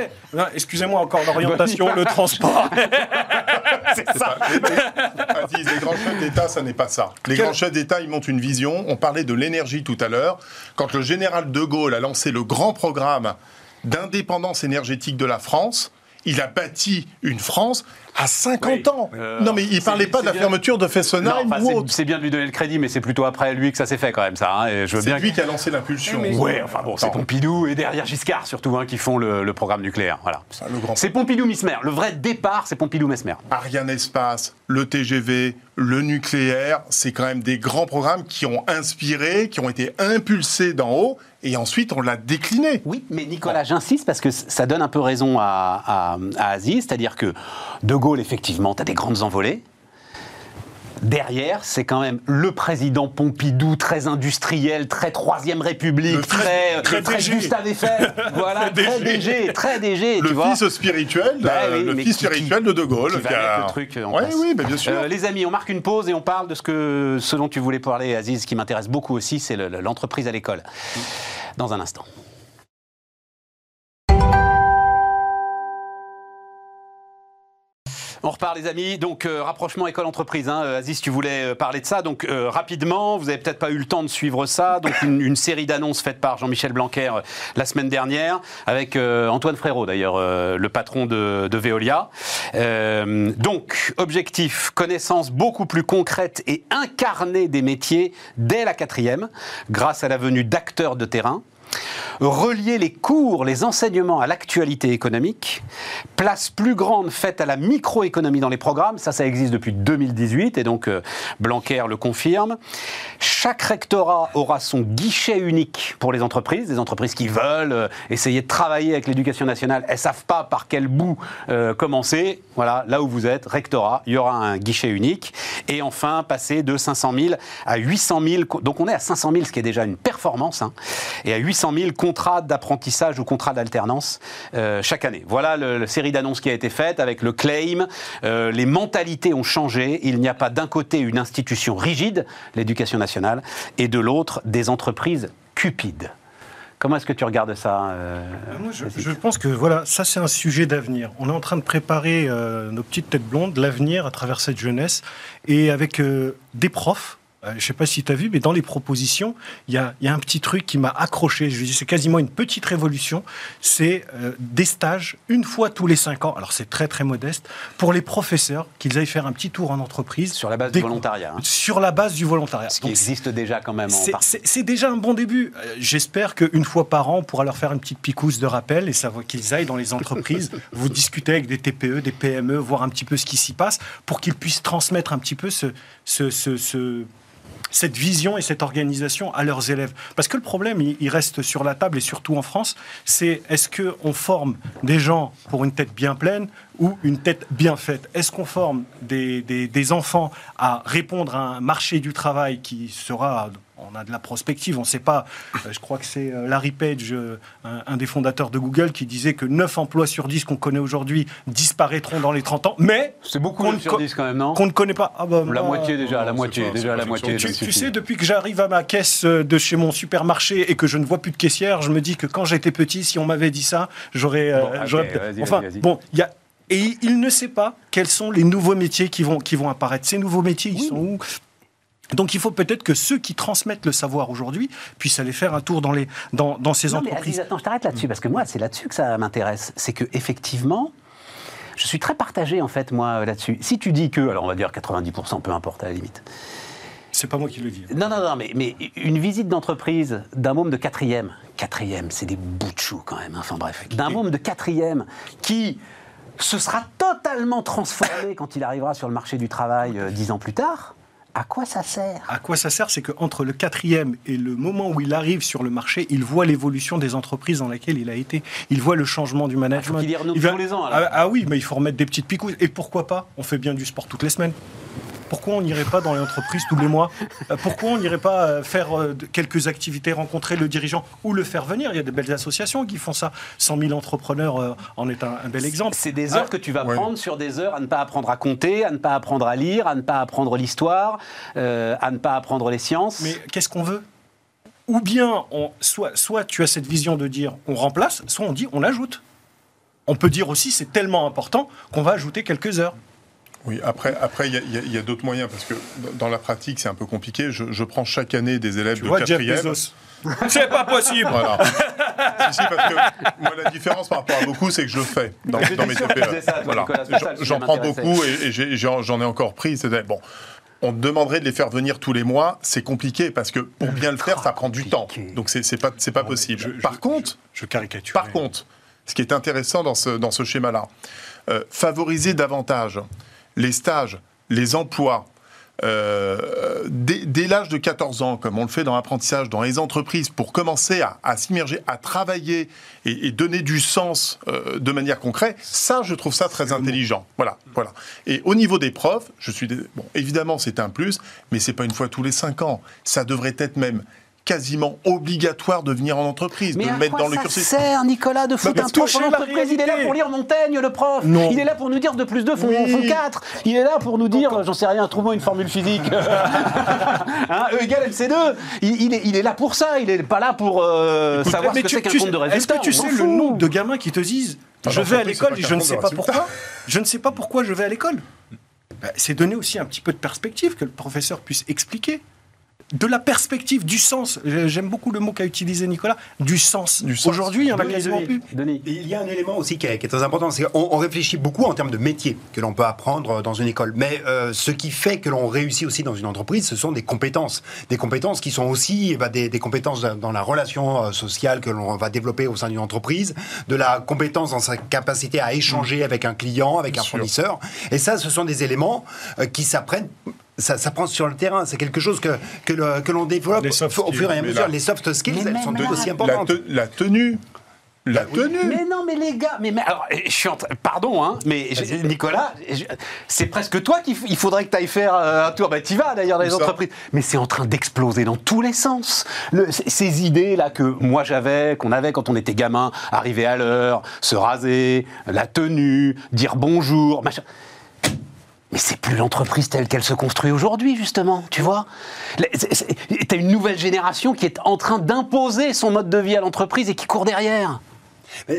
S3: Excusez-moi encore l'orientation, le transport. (laughs)
S2: c'est ça. les grands chefs d'État, ça n'est pas ça. Les grands chefs d'État, ils montent une vision. On parlait de l'énergie tout à l'heure. Quand le général de Gaulle a lancé le grand programme d'indépendance énergétique de la France, il a bâti une France à 50 ans. Euh, non, mais il ne parlait pas de la fermeture de Fessenheim
S1: C'est bien de lui donner le crédit, mais c'est plutôt après lui que ça s'est fait quand même, ça. Hein,
S2: c'est lui qui a lancé l'impulsion.
S1: Oui, enfin bon, c'est Pompidou et derrière Giscard surtout hein, qui font le, programme nucléaire. Voilà. C'est Pompidou-Mesmer. Le vrai départ, c'est Pompidou-Mesmer.
S2: Ariane Espace, le TGV, le nucléaire, c'est quand même des grands programmes qui ont inspiré, qui ont été impulsés d'en haut et ensuite on l'a décliné.
S1: Oui, mais Nicolas, j'insiste parce que ça donne un peu raison à, à, Aziz, c'est-à-dire que De Gaulle, effectivement, tu as des grandes envolées. Derrière, c'est quand même le président Pompidou, très industriel, très Troisième République, très, très, très Gustave Eiffel, (laughs) voilà, très DG, très DG.
S2: Le fils spirituel, bah le fils spirituel de De Gaulle.
S1: Qui le truc
S2: oui, oui, bah bien sûr.
S1: Euh, les amis, on marque une pause et on parle de ce, que, ce dont tu voulais parler, Aziz, qui m'intéresse beaucoup aussi, c'est l'entreprise à l'école. Dans un instant. On repart les amis, donc euh, rapprochement école-entreprise. Hein. Aziz, tu voulais euh, parler de ça, donc euh, rapidement, vous avez peut-être pas eu le temps de suivre ça, donc une, série d'annonces faites par Jean-Michel Blanquer la semaine dernière, avec Antoine Frérot d'ailleurs, le patron de, de Veolia. donc, objectif, connaissance beaucoup plus concrète et incarnée des métiers dès la quatrième, grâce à la venue d'acteurs de terrain relier les cours, les enseignements à l'actualité économique, place plus grande faite à la microéconomie dans les programmes, ça ça existe depuis 2018 et donc euh, Blanquer le confirme. Chaque rectorat aura son guichet unique pour les entreprises, des entreprises qui veulent euh, essayer de travailler avec l'éducation nationale, elles savent pas par quel bout euh, commencer. Voilà, là où vous êtes, rectorat, il y aura un guichet unique. Et enfin, passer de 500 000 à 800 000, donc on est à 500 000, ce qui est déjà une performance, hein, et à 800 000 contrats d'apprentissage ou contrats d'alternance euh, chaque année. Voilà la série d'annonces qui a été faite avec le claim. Euh, les mentalités ont changé. Il n'y a pas d'un côté une institution rigide, l'éducation nationale, et de l'autre des entreprises cupides. Comment est-ce que tu regardes ça euh,
S3: Moi, je, pense que voilà, ça c'est un sujet d'avenir. On est en train de préparer nos petites têtes blondes, l'avenir à travers cette jeunesse, et avec des profs euh, je ne sais pas si tu as vu, mais dans les propositions, il y a, un petit truc qui m'a accroché. Je dis, c'est quasiment une petite révolution. C'est euh, des stages une fois tous les cinq ans. Alors c'est très très modeste pour les professeurs qu'ils aillent faire un petit tour en entreprise
S1: sur la base du volontariat. Hein.
S3: Sur la base du volontariat.
S1: Ce qui existe déjà quand même.
S3: C'est déjà un bon début. Euh, j'espère qu'une fois par an, on pourra leur faire une petite picousse de rappel et savoir qu'ils aillent dans les entreprises, (laughs) vous discuter avec des TPE, des PME, voir un petit peu ce qui s'y passe, pour qu'ils puissent transmettre un petit peu ce, ce, ce, ce cette vision et cette organisation à leurs élèves. Parce que le problème, il, reste sur la table et surtout en France, c'est est-ce qu'on forme des gens pour une tête bien pleine ou une tête bien faite? Est-ce qu'on forme des, des, enfants à répondre à un marché du travail qui sera on a de la prospective, on ne sait pas. Euh, je crois que c'est euh, Larry Page, euh, un, des fondateurs de Google, qui disait que 9 emplois sur 10 qu'on connaît aujourd'hui disparaîtront dans les 30 ans. Mais.
S1: C'est beaucoup sur 10 quand même, non
S3: Qu'on ne connaît pas.
S1: Ah bah, la moitié déjà, la moitié. Déjà, la moitié.
S3: Tu, tu sais, depuis que j'arrive à ma caisse de chez mon supermarché et que je ne vois plus de caissière, je me dis que quand j'étais petit, si on m'avait dit ça, j'aurais. enfin, bon, il y a. Et il ne sait pas quels sont les nouveaux métiers qui vont, qui vont apparaître. Ces nouveaux métiers, ils sont où? Donc il faut peut-être que ceux qui transmettent le savoir aujourd'hui puissent aller faire un tour dans, les, dans, dans ces entreprises.
S1: Mais attends, je t'arrête là-dessus, parce que moi, c'est là-dessus que ça m'intéresse. C'est que effectivement, je suis très partagé, en fait, moi, là-dessus. Si tu dis que, alors on va dire 90%, peu importe, à la limite.
S3: C'est pas moi qui le dis.
S1: Non, non, non, mais, mais une visite d'entreprise d'un môme de quatrième, quatrième, c'est des bouts de chou quand même, hein, enfin bref, d'un môme de quatrième qui se sera totalement transformé quand il arrivera sur le marché du travail euh, dix ans plus tard, à quoi ça sert?
S3: À quoi ça sert? C'est qu'entre le quatrième et le moment où il arrive sur le marché, il voit l'évolution des entreprises dans lesquelles il a été. Il voit le changement du management.
S1: Ah, il, il tous les ans.
S3: Ah, ah, oui, mais il faut remettre des petites picouilles. Et pourquoi pas? On fait bien du sport toutes les semaines. Pourquoi on n'irait pas dans les entreprises tous les mois euh, Pourquoi on n'irait pas euh, faire euh, quelques activités, rencontrer le dirigeant ou le faire venir? Il y a des belles associations qui font ça. 100 000 entrepreneurs en est un, bel exemple.
S1: C'est des heures que tu vas prendre sur des heures à ne pas apprendre à compter, à ne pas apprendre à lire, à ne pas apprendre l'histoire, à ne pas apprendre les sciences.
S3: Mais qu'est-ce qu'on veut? Ou bien, on, soit, soit tu as cette vision de dire on remplace, soit on dit on ajoute. On peut dire aussi c'est tellement important qu'on va ajouter quelques heures.
S2: Oui, après, après, il y a, d'autres moyens parce que dans la pratique, c'est un peu compliqué. Je, prends chaque année des élèves de quatrième. (laughs)
S3: C'est pas possible.
S2: Voilà. (laughs) si, parce que moi, la différence par rapport à beaucoup, c'est que je le fais dans, mes TPE. Voilà. J'en prends beaucoup et, j'en ai, encore pris. Bon. On demanderait de les faire venir tous les mois, c'est compliqué parce que pour bien le faire, ça prend du temps. Donc c'est pas c'est pas possible. par contre,
S3: je caricature.
S2: Par contre, ce qui est intéressant dans ce dans ce schéma-là, euh, favoriser davantage les stages, les emplois, euh, dès, l'âge de 14 ans, comme on le fait dans l'apprentissage, dans les entreprises, pour commencer à, s'immerger, à travailler et, donner du sens euh, de manière concrète, ça, je trouve ça très intelligent. Voilà, voilà. Et au niveau des profs, je suis bon, évidemment, c'est un plus, mais c'est pas une fois tous les cinq ans. Ça devrait être même quasiment obligatoire de venir en entreprise,
S1: mais
S2: de
S1: à
S2: mettre
S1: quoi
S2: dans le
S1: ça
S2: cursus.
S1: sert, Nicolas, de foutre
S3: Bah,
S1: un prof en entreprise Il est là pour lire Montaigne, le prof?
S3: Non.
S1: Il est là pour nous dire 2 plus 2 font,
S2: Oui.
S1: font 4. Il est là pour nous dire, j'en sais rien, trouve-moi une formule physique. (laughs) hein, E égale MC2. Il, il est, il est là pour ça. Il est pas là pour euh, savoir ce
S3: Mais
S1: que
S3: tu-
S1: c'est qu'un compte de résultats.
S3: Est-ce que tu sais le nombre de gamins qui te disent
S2: Ah,
S3: je vais à l'école et je ne sais pas pourquoi Je ne sais pas pourquoi je vais à l'école. Bah, c'est donner aussi un petit peu de perspective que le professeur puisse expliquer. De la perspective, du sens. J'aime beaucoup le mot qu'a utilisé Nicolas, du sens.
S2: Du sens.
S3: Aujourd'hui, il y en a
S1: Denis,
S3: quasiment
S1: Denis,
S3: plus.
S4: Il y a un élément aussi qui est, qui est très important, c'est qu'on on réfléchit beaucoup en termes de métier que l'on peut apprendre dans une école. Mais euh, ce qui fait que l'on réussit aussi dans une entreprise, ce sont des compétences. Des compétences qui sont aussi eh ben, des, des compétences dans la relation euh, sociale que l'on va développer au sein d'une entreprise, de la compétence dans sa capacité à échanger avec un client, avec
S2: Bien
S4: un
S2: sûr.
S4: fournisseur. Et ça, ce sont des éléments euh, qui s'apprennent. Ça, ça prend sur le terrain. C'est quelque chose que, que, l'on développe au fur et à mesure.
S2: là-
S4: Les soft skills, elles sont
S1: là-
S4: aussi
S2: La,
S4: importantes.
S2: te- la tenue. La
S4: Bah oui.
S2: tenue.
S1: Mais non, mais les gars, mais, mais- alors, je suis en train- pardon, hein, mais je- Nicolas, c'est presque toi qu'il il faudrait que tu ailles faire euh, un tour. Bah, tu vas d'ailleurs dans les entreprises. Mais c'est en train d'exploser dans tous les sens. Le- ces idées là que moi j'avais, qu'on avait quand on était gamin, arriver à l'heure, se raser, la tenue, dire bonjour, machin. Mais c'est plus l'entreprise telle qu'elle se construit aujourd'hui, justement, tu vois. T'as une nouvelle génération qui est en train d'imposer son mode de vie à l'entreprise et qui court derrière.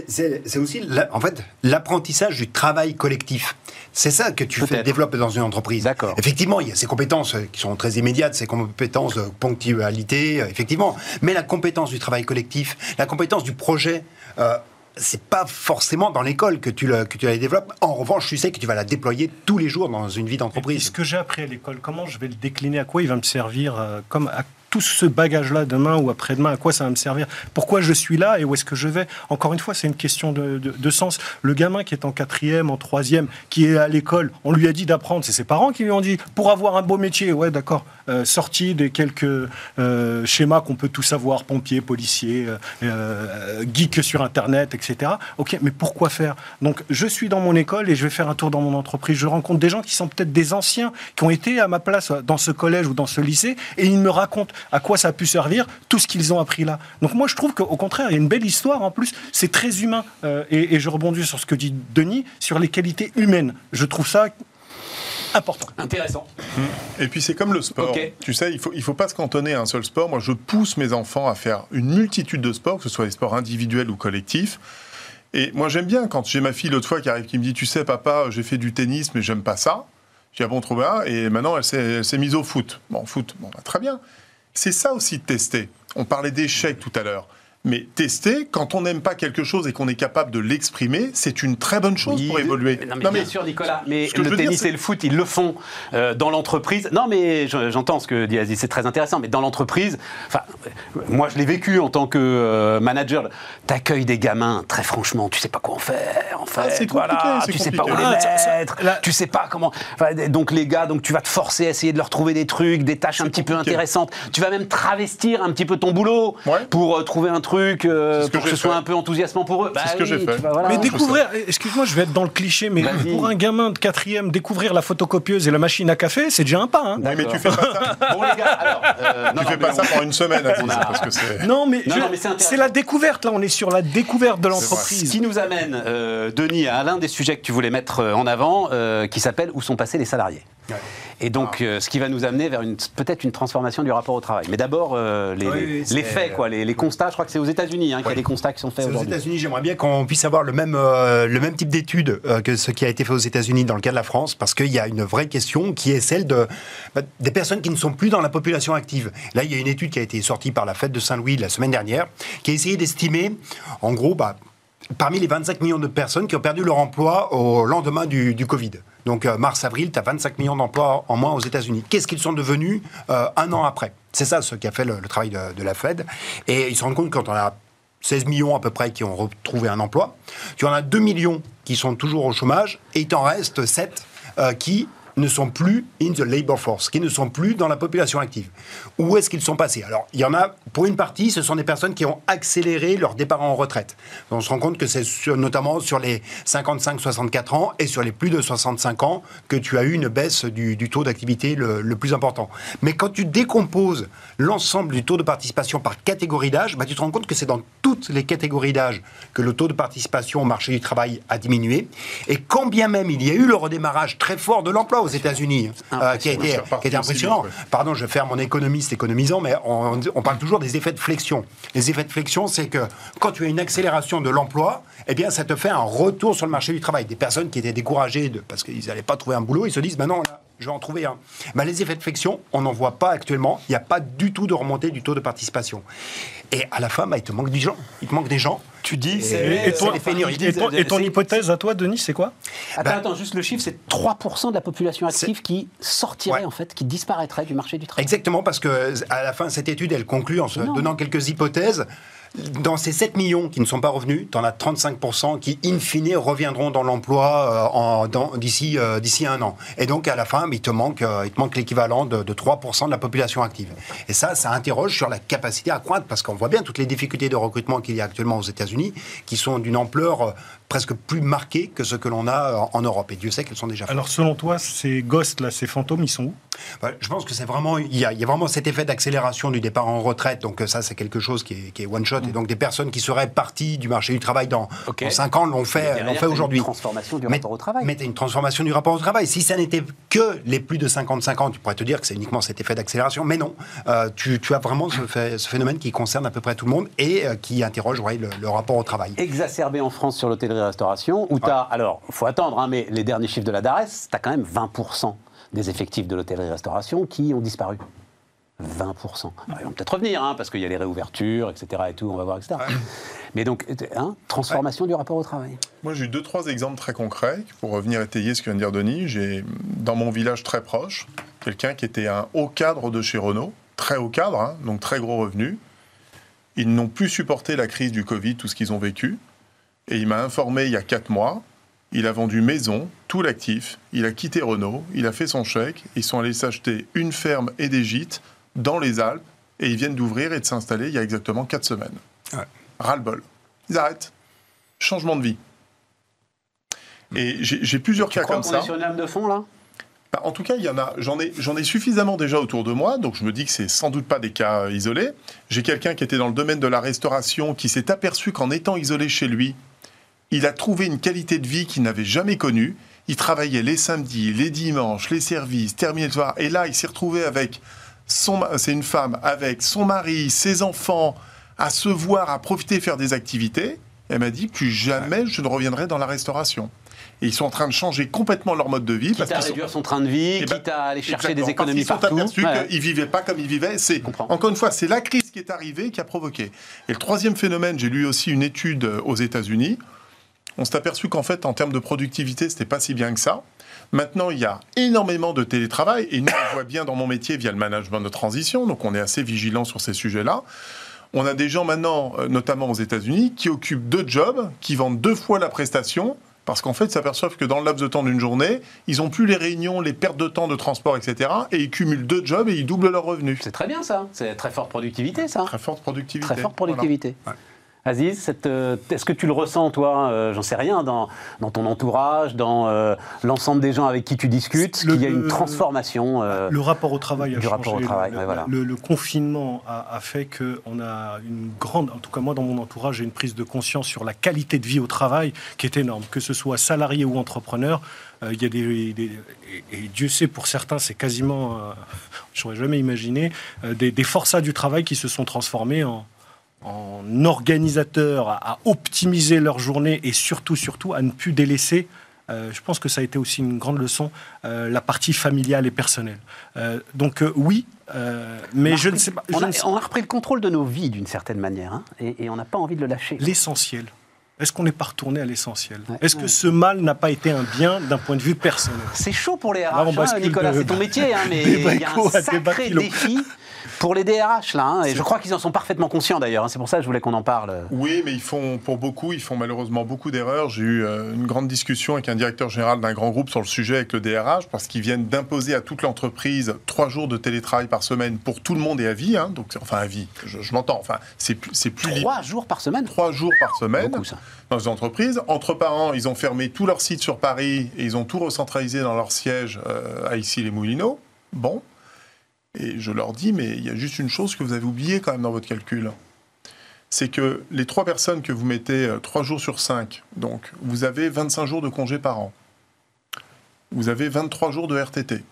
S4: C'est aussi, la- en fait, l'apprentissage du travail collectif. C'est ça que tu fais
S1: Peut-être.
S4: développer dans une entreprise.
S1: D'accord.
S4: Effectivement, il y a ces compétences euh, qui sont très immédiates, ces compétences de ponctualité, euh, effectivement. Mais la compétence du travail collectif, la compétence du projet, euh, c'est pas forcément dans l'école que tu, le, que tu la développes. En revanche, tu sais que tu vas la déployer tous les jours dans une vie d'entreprise.
S3: ce que j'ai appris à l'école, comment je vais le décliner À quoi il va me servir euh, Comme à tout ce bagage-là demain ou après-demain, à quoi ça va me servir Pourquoi je suis là et où est-ce que je vais? Encore une fois, c'est une question de, de- de sens. Le gamin qui est en quatrième, en troisième, qui est à l'école, on lui a dit d'apprendre. C'est ses parents qui lui ont dit pour avoir un beau métier. Ouais, d'accord. Euh, sorti des quelques euh, schémas qu'on peut tout savoir, pompier, policier, euh, euh, geek sur Internet, etc. Ok, mais pourquoi faire? Donc, je suis dans mon école et je vais faire un tour dans mon entreprise. Je rencontre des gens qui sont peut-être des anciens, qui ont été à ma place dans ce collège ou dans ce lycée, et ils me racontent à quoi ça a pu servir, tout ce qu'ils ont appris là. Donc, moi, je trouve qu'au contraire, il y a une belle histoire en plus. C'est très humain. Et je rebondis sur ce que dit Denis, sur les qualités humaines. Je trouve ça important.
S1: Intéressant.
S2: Et puis c'est comme le sport. Tu sais, il faut, il faut pas se cantonner à un seul sport. Moi, je pousse mes enfants à faire une multitude de sports, que ce soit des sports individuels ou collectifs. Et moi, j'aime bien quand j'ai ma fille l'autre fois qui arrive, qui me dit, tu sais, papa, j'ai fait du tennis, mais j'aime pas ça. J'ai ah bon, trop bien. Et maintenant, elle s'est elle s'est mise au foot. Bon, foot, bon, bah, très bien. C'est ça aussi de tester. On parlait d'échecs tout à l'heure. Mais tester, quand on n'aime pas quelque chose et qu'on est capable de l'exprimer, c'est une très bonne chose
S1: Oui,
S2: pour évoluer.
S1: Non, mais bien sûr, Nicolas. Mais le
S2: dire,
S1: tennis
S2: c'est-
S1: et le foot, ils le font euh, dans l'entreprise. Non, mais je- j'entends ce que dit Aziz, c'est très intéressant. Mais dans l'entreprise, enfin, euh, moi, je l'ai vécu en tant que euh, manager. T'accueilles des gamins, très franchement, tu sais pas quoi en faire. En fait,
S2: Ah, c'est compliqué,
S1: voilà, tu sais pas où les
S3: Ah,
S1: mettre.
S3: là-
S1: Tu sais pas comment. enfin, donc les gars, donc tu vas te forcer à essayer de leur trouver des trucs, des tâches un petit peu intéressantes. Tu vas même travestir un petit peu ton boulot
S2: Ouais.
S1: pour euh, trouver un truc euh,
S2: C'est ce que
S1: pour que ce soit un peu enthousiasmant pour eux. Bah
S2: ce que j'ai fait.
S1: tu vas- voilà.
S3: Mais découvrir, excuse-moi, je vais être dans le cliché, mais
S1: Vas-y.
S3: pour un gamin de quatrième, découvrir la photocopieuse et la machine à café, c'est déjà un pas. hein.
S2: Oui, mais tu fais pas ça. (laughs)
S1: Bon les gars, alors, euh, non,
S2: tu
S1: non,
S2: fais pas ça pendant une semaine, Aziz,
S1: a-
S2: parce que c'est.
S3: Non, mais,
S1: Non,
S3: je-
S1: non, mais c'est intéressant.
S3: c'est la découverte, là, on est sur la découverte de
S1: Ce
S3: l'entreprise.
S1: qui nous amène, euh, Denis, à l'un des sujets que tu voulais mettre euh, en avant, euh, qui s'appelle Où sont passés les salariés? Et donc, euh, ce qui va nous amener vers peut-être une transformation du rapport au travail. Mais d'abord, euh, les,
S4: Oui,
S1: les-
S4: oui,
S1: les
S4: c'est-
S1: faits, quoi, les, les constats. Je crois que c'est aux États-Unis hein, qu'il y a des constats qui sont faits
S4: aux. États-Unis, j'aimerais bien qu'on puisse avoir le même, euh, le même type d'études euh, que ce qui a été fait aux États-Unis dans le cas de la France, parce qu'il y a une vraie question qui est celle de, bah, des personnes qui ne sont plus dans la population active. Là, il y a une étude qui a été sortie par la fête de Saint-Louis la semaine dernière, qui a essayé d'estimer, en gros, bah, parmi les 25 millions de personnes qui ont perdu leur emploi au lendemain du, du Covid. Donc euh, mars-avril, tu as 25 millions d'emplois en moins aux États-Unis. Qu'est-ce qu'ils sont devenus euh, un an après? C'est ça ce qui a fait le, travail de, la Fed. Et ils se rendent compte quand on a 16 millions à peu près qui ont retrouvé un emploi, tu en as 2 millions qui sont toujours au chômage et il t'en reste 7 euh, qui ne sont plus in the labor force, qui ne sont plus dans la population active. Où est-ce qu'ils sont passés? Alors, il y en a, pour une partie, ce sont des personnes qui ont accéléré leur départ en retraite. On se rend compte que c'est notamment sur les 55-64 ans et sur les plus de 65 ans que tu as eu une baisse du, taux d'activité le, plus important. Mais quand tu décomposes l'ensemble du taux de participation par catégorie d'âge, bah, tu te rends compte que c'est dans toutes les catégories d'âge que le taux de participation au marché du travail a diminué. Et quand bien même il y a eu le redémarrage très fort de l'emploi aux États-Unis, euh, qui, a été, qui a été impressionnant. Pardon, je vais faire mon économiste économisant, mais on, on parle toujours des effets de flexion. Les effets de flexion, c'est que quand tu as une accélération de l'emploi, eh bien, ça te fait un retour sur le marché du travail. Des personnes qui étaient découragées de, parce qu'ils n'allaient pas trouver un boulot, ils se disent, maintenant, là, je vais en trouver un. Ben, les effets de flexion, on n'en voit pas actuellement. Il n'y a pas du tout de remontée du taux de participation. Et à la fin, bah, il te manque des gens. Il te manque des gens.
S3: Tu dis, c'est et, ton, hypothèse à toi, Denis, c'est quoi?
S1: Attends, bah, attends, juste le chiffre, c'est 3% de la population active qui sortirait, en fait, qui disparaîtrait du marché du travail.
S4: Exactement, parce que à la fin, cette étude, elle conclut en se donnant quelques hypothèses. Dans ces 7 millions qui ne sont pas revenus, tu en as 35% qui, in fine, reviendront dans l'emploi euh, d'ici euh, d'ici un an. Et donc, à la fin, il te manque, euh, l'équivalent de, 3% de la population active. Et ça, ça interroge sur la capacité à croître, parce qu'on voit bien toutes les difficultés de recrutement qu'il y a actuellement aux États-Unis, qui sont d'une ampleur presque plus marquées que ce que l'on a en Europe. Et Dieu sait qu'elles sont déjà.
S3: Alors, selon toi, ces ghosts, là, ces fantômes, ils sont où?
S4: Je pense que c'est vraiment. Il y, a, il y, a, vraiment cet effet d'accélération du départ en retraite. Donc, ça, c'est quelque chose qui est, qui est one-shot. Et donc, des personnes qui seraient parties du marché du travail dans, 5 ans l'ont fait, l'ont fait aujourd'hui.
S1: Une transformation du rapport au travail.
S4: Mais une transformation du rapport au travail. Si ça n'était que les plus de 55 ans, tu pourrais te dire que c'est uniquement cet effet d'accélération. Mais non. Euh, tu, tu, as vraiment ce, ce, phénomène qui concerne à peu près tout le monde et euh, qui interroge ouais, le, rapport au travail.
S1: Exacerbé en France sur l'hôtellerie-restauration, où tu as. Alors, il faut attendre, hein, mais les derniers chiffres de la DARES, tu as quand même 20% des effectifs de l'hôtellerie-restauration qui ont disparu. 20%. ils vont peut-être revenir, hein, parce qu'il y a les réouvertures, etc. Et tout, on va voir, etc. Mais donc, hein, transformation du rapport au travail.
S2: Moi, j'ai eu deux, trois exemples très concrets pour revenir étayer ce que vient de dire Denis. J'ai, dans mon village très proche, quelqu'un qui était un haut cadre de chez Renault, très haut cadre, hein, donc très gros revenus. Ils n'ont plus supporté la crise du Covid, tout ce qu'ils ont vécu. Et il m'a informé il y a quatre mois il a vendu maison, tout l'actif, il a quitté Renault, il a fait son chèque, ils sont allés s'acheter une ferme et des gîtes dans les Alpes et ils viennent d'ouvrir et de s'installer il y a exactement 4 semaines. Ouais. Ras-le-bol. Ils arrêtent. Changement de vie. Et j'ai plusieurs cas comme ça.
S1: Est sur une lame de fond là?
S2: Bah, en tout cas, il y en a. J'en ai, j'en ai suffisamment déjà autour de moi, donc je me dis que c'est sans doute pas des cas euh, isolés. J'ai quelqu'un qui était dans le domaine de la restauration, qui s'est aperçu qu'en étant isolé chez lui, il a trouvé une qualité de vie qu'il n'avait jamais connue. Il travaillait les samedis, les dimanches, les services, terminé le soir, et là, il s'est retrouvé avec c'est une femme avec son mari, ses enfants, à se voir, à profiter, faire des activités. Elle m'a dit plus jamais je ne reviendrai dans la restauration. Et ils sont en train de changer complètement leur mode de vie.
S1: Quitte à réduire son train de vie, eh ben, quitte à aller chercher des économies
S2: parce
S1: partout.
S2: Ils sont aperçus qu'ils ne vivaient pas comme ils vivaient. C'est, encore une fois, c'est la crise qui est arrivée qui a provoqué. Et le troisième phénomène, j'ai lu aussi une étude aux États-Unis. On s'est aperçu qu'en fait, en termes de productivité, c'était pas si bien que ça. Maintenant, il y a énormément de télétravail et nous, on voit bien dans mon métier via le management de transition, donc on est assez vigilant sur ces sujets-là. On a des gens maintenant, euh, notamment aux États-Unis, qui occupent deux jobs, qui vendent deux fois la prestation, parce qu'en fait, ils s'aperçoivent que dans le laps de temps d'une journée, ils n'ont plus les réunions, les pertes de temps de transport, etc. Et ils cumulent deux jobs et ils doublent leurs revenus.
S1: C'est très bien ça. C'est très forte productivité, ça.
S2: Très forte productivité.
S1: Très forte productivité. Aziz, euh, est-ce que tu le ressens, toi, euh, j'en sais rien, dans, ton entourage, dans euh, l'ensemble des gens avec qui tu discutes, qu'il y a une transformation
S3: Le rapport au travail a
S1: du rapport au travail,
S3: le,
S1: voilà.
S3: le, confinement a, a fait qu'on a une grande, en tout cas moi dans mon entourage, j'ai une prise de conscience sur la qualité de vie au travail qui est énorme, que ce soit salarié ou entrepreneur. Il y a des, et, Dieu sait pour certains, c'est quasiment, je n'aurais jamais imaginé, des, des forçats du travail qui se sont transformés en, en organisateurs à, optimiser leur journée et surtout, surtout à ne plus délaisser euh, je pense que ça a été aussi une grande leçon, euh, la partie familiale et personnelle. Euh, donc oui, mais je ne sais pas.
S1: On a, repris le contrôle de nos vies d'une certaine manière, hein, et, on n'a pas envie de le lâcher.
S3: L'essentiel. Est-ce qu'on n'est pas retourné à l'essentiel Est-ce que ce mal n'a pas été un bien d'un point de vue personnel?
S1: C'est chaud pour les RH, hein, Nicolas, c'est ton (laughs) métier, hein, mais il y a un sacré défi pour les DRH, là. Hein, et je crois qu'ils en sont parfaitement conscients d'ailleurs. Hein, c'est pour ça que je voulais qu'on en parle.
S2: Oui, mais ils font, pour beaucoup, ils font malheureusement beaucoup d'erreurs. J'ai eu euh, une grande discussion avec un directeur général d'un grand groupe sur le sujet avec le DRH, parce qu'ils viennent d'imposer à toute l'entreprise trois jours de télétravail par semaine pour tout le monde et à vie. Hein, donc, enfin, à vie, je, m'entends. Enfin, c'est plus.
S1: Trois jours par semaine?
S2: Trois jours par semaine. Beaucoup, ça. Dans les entreprises. Entre parents, ils ont fermé tous leurs sites sur Paris et ils ont tout recentralisé dans leur siège euh, à Issy-les-Moulineaux. Bon, et je leur dis, mais il y a juste une chose que vous avez oubliée quand même dans votre calcul. C'est que les trois personnes que vous mettez euh, trois jours sur cinq, donc vous avez 25 jours de congé par an. Vous avez 23 jours de RTT.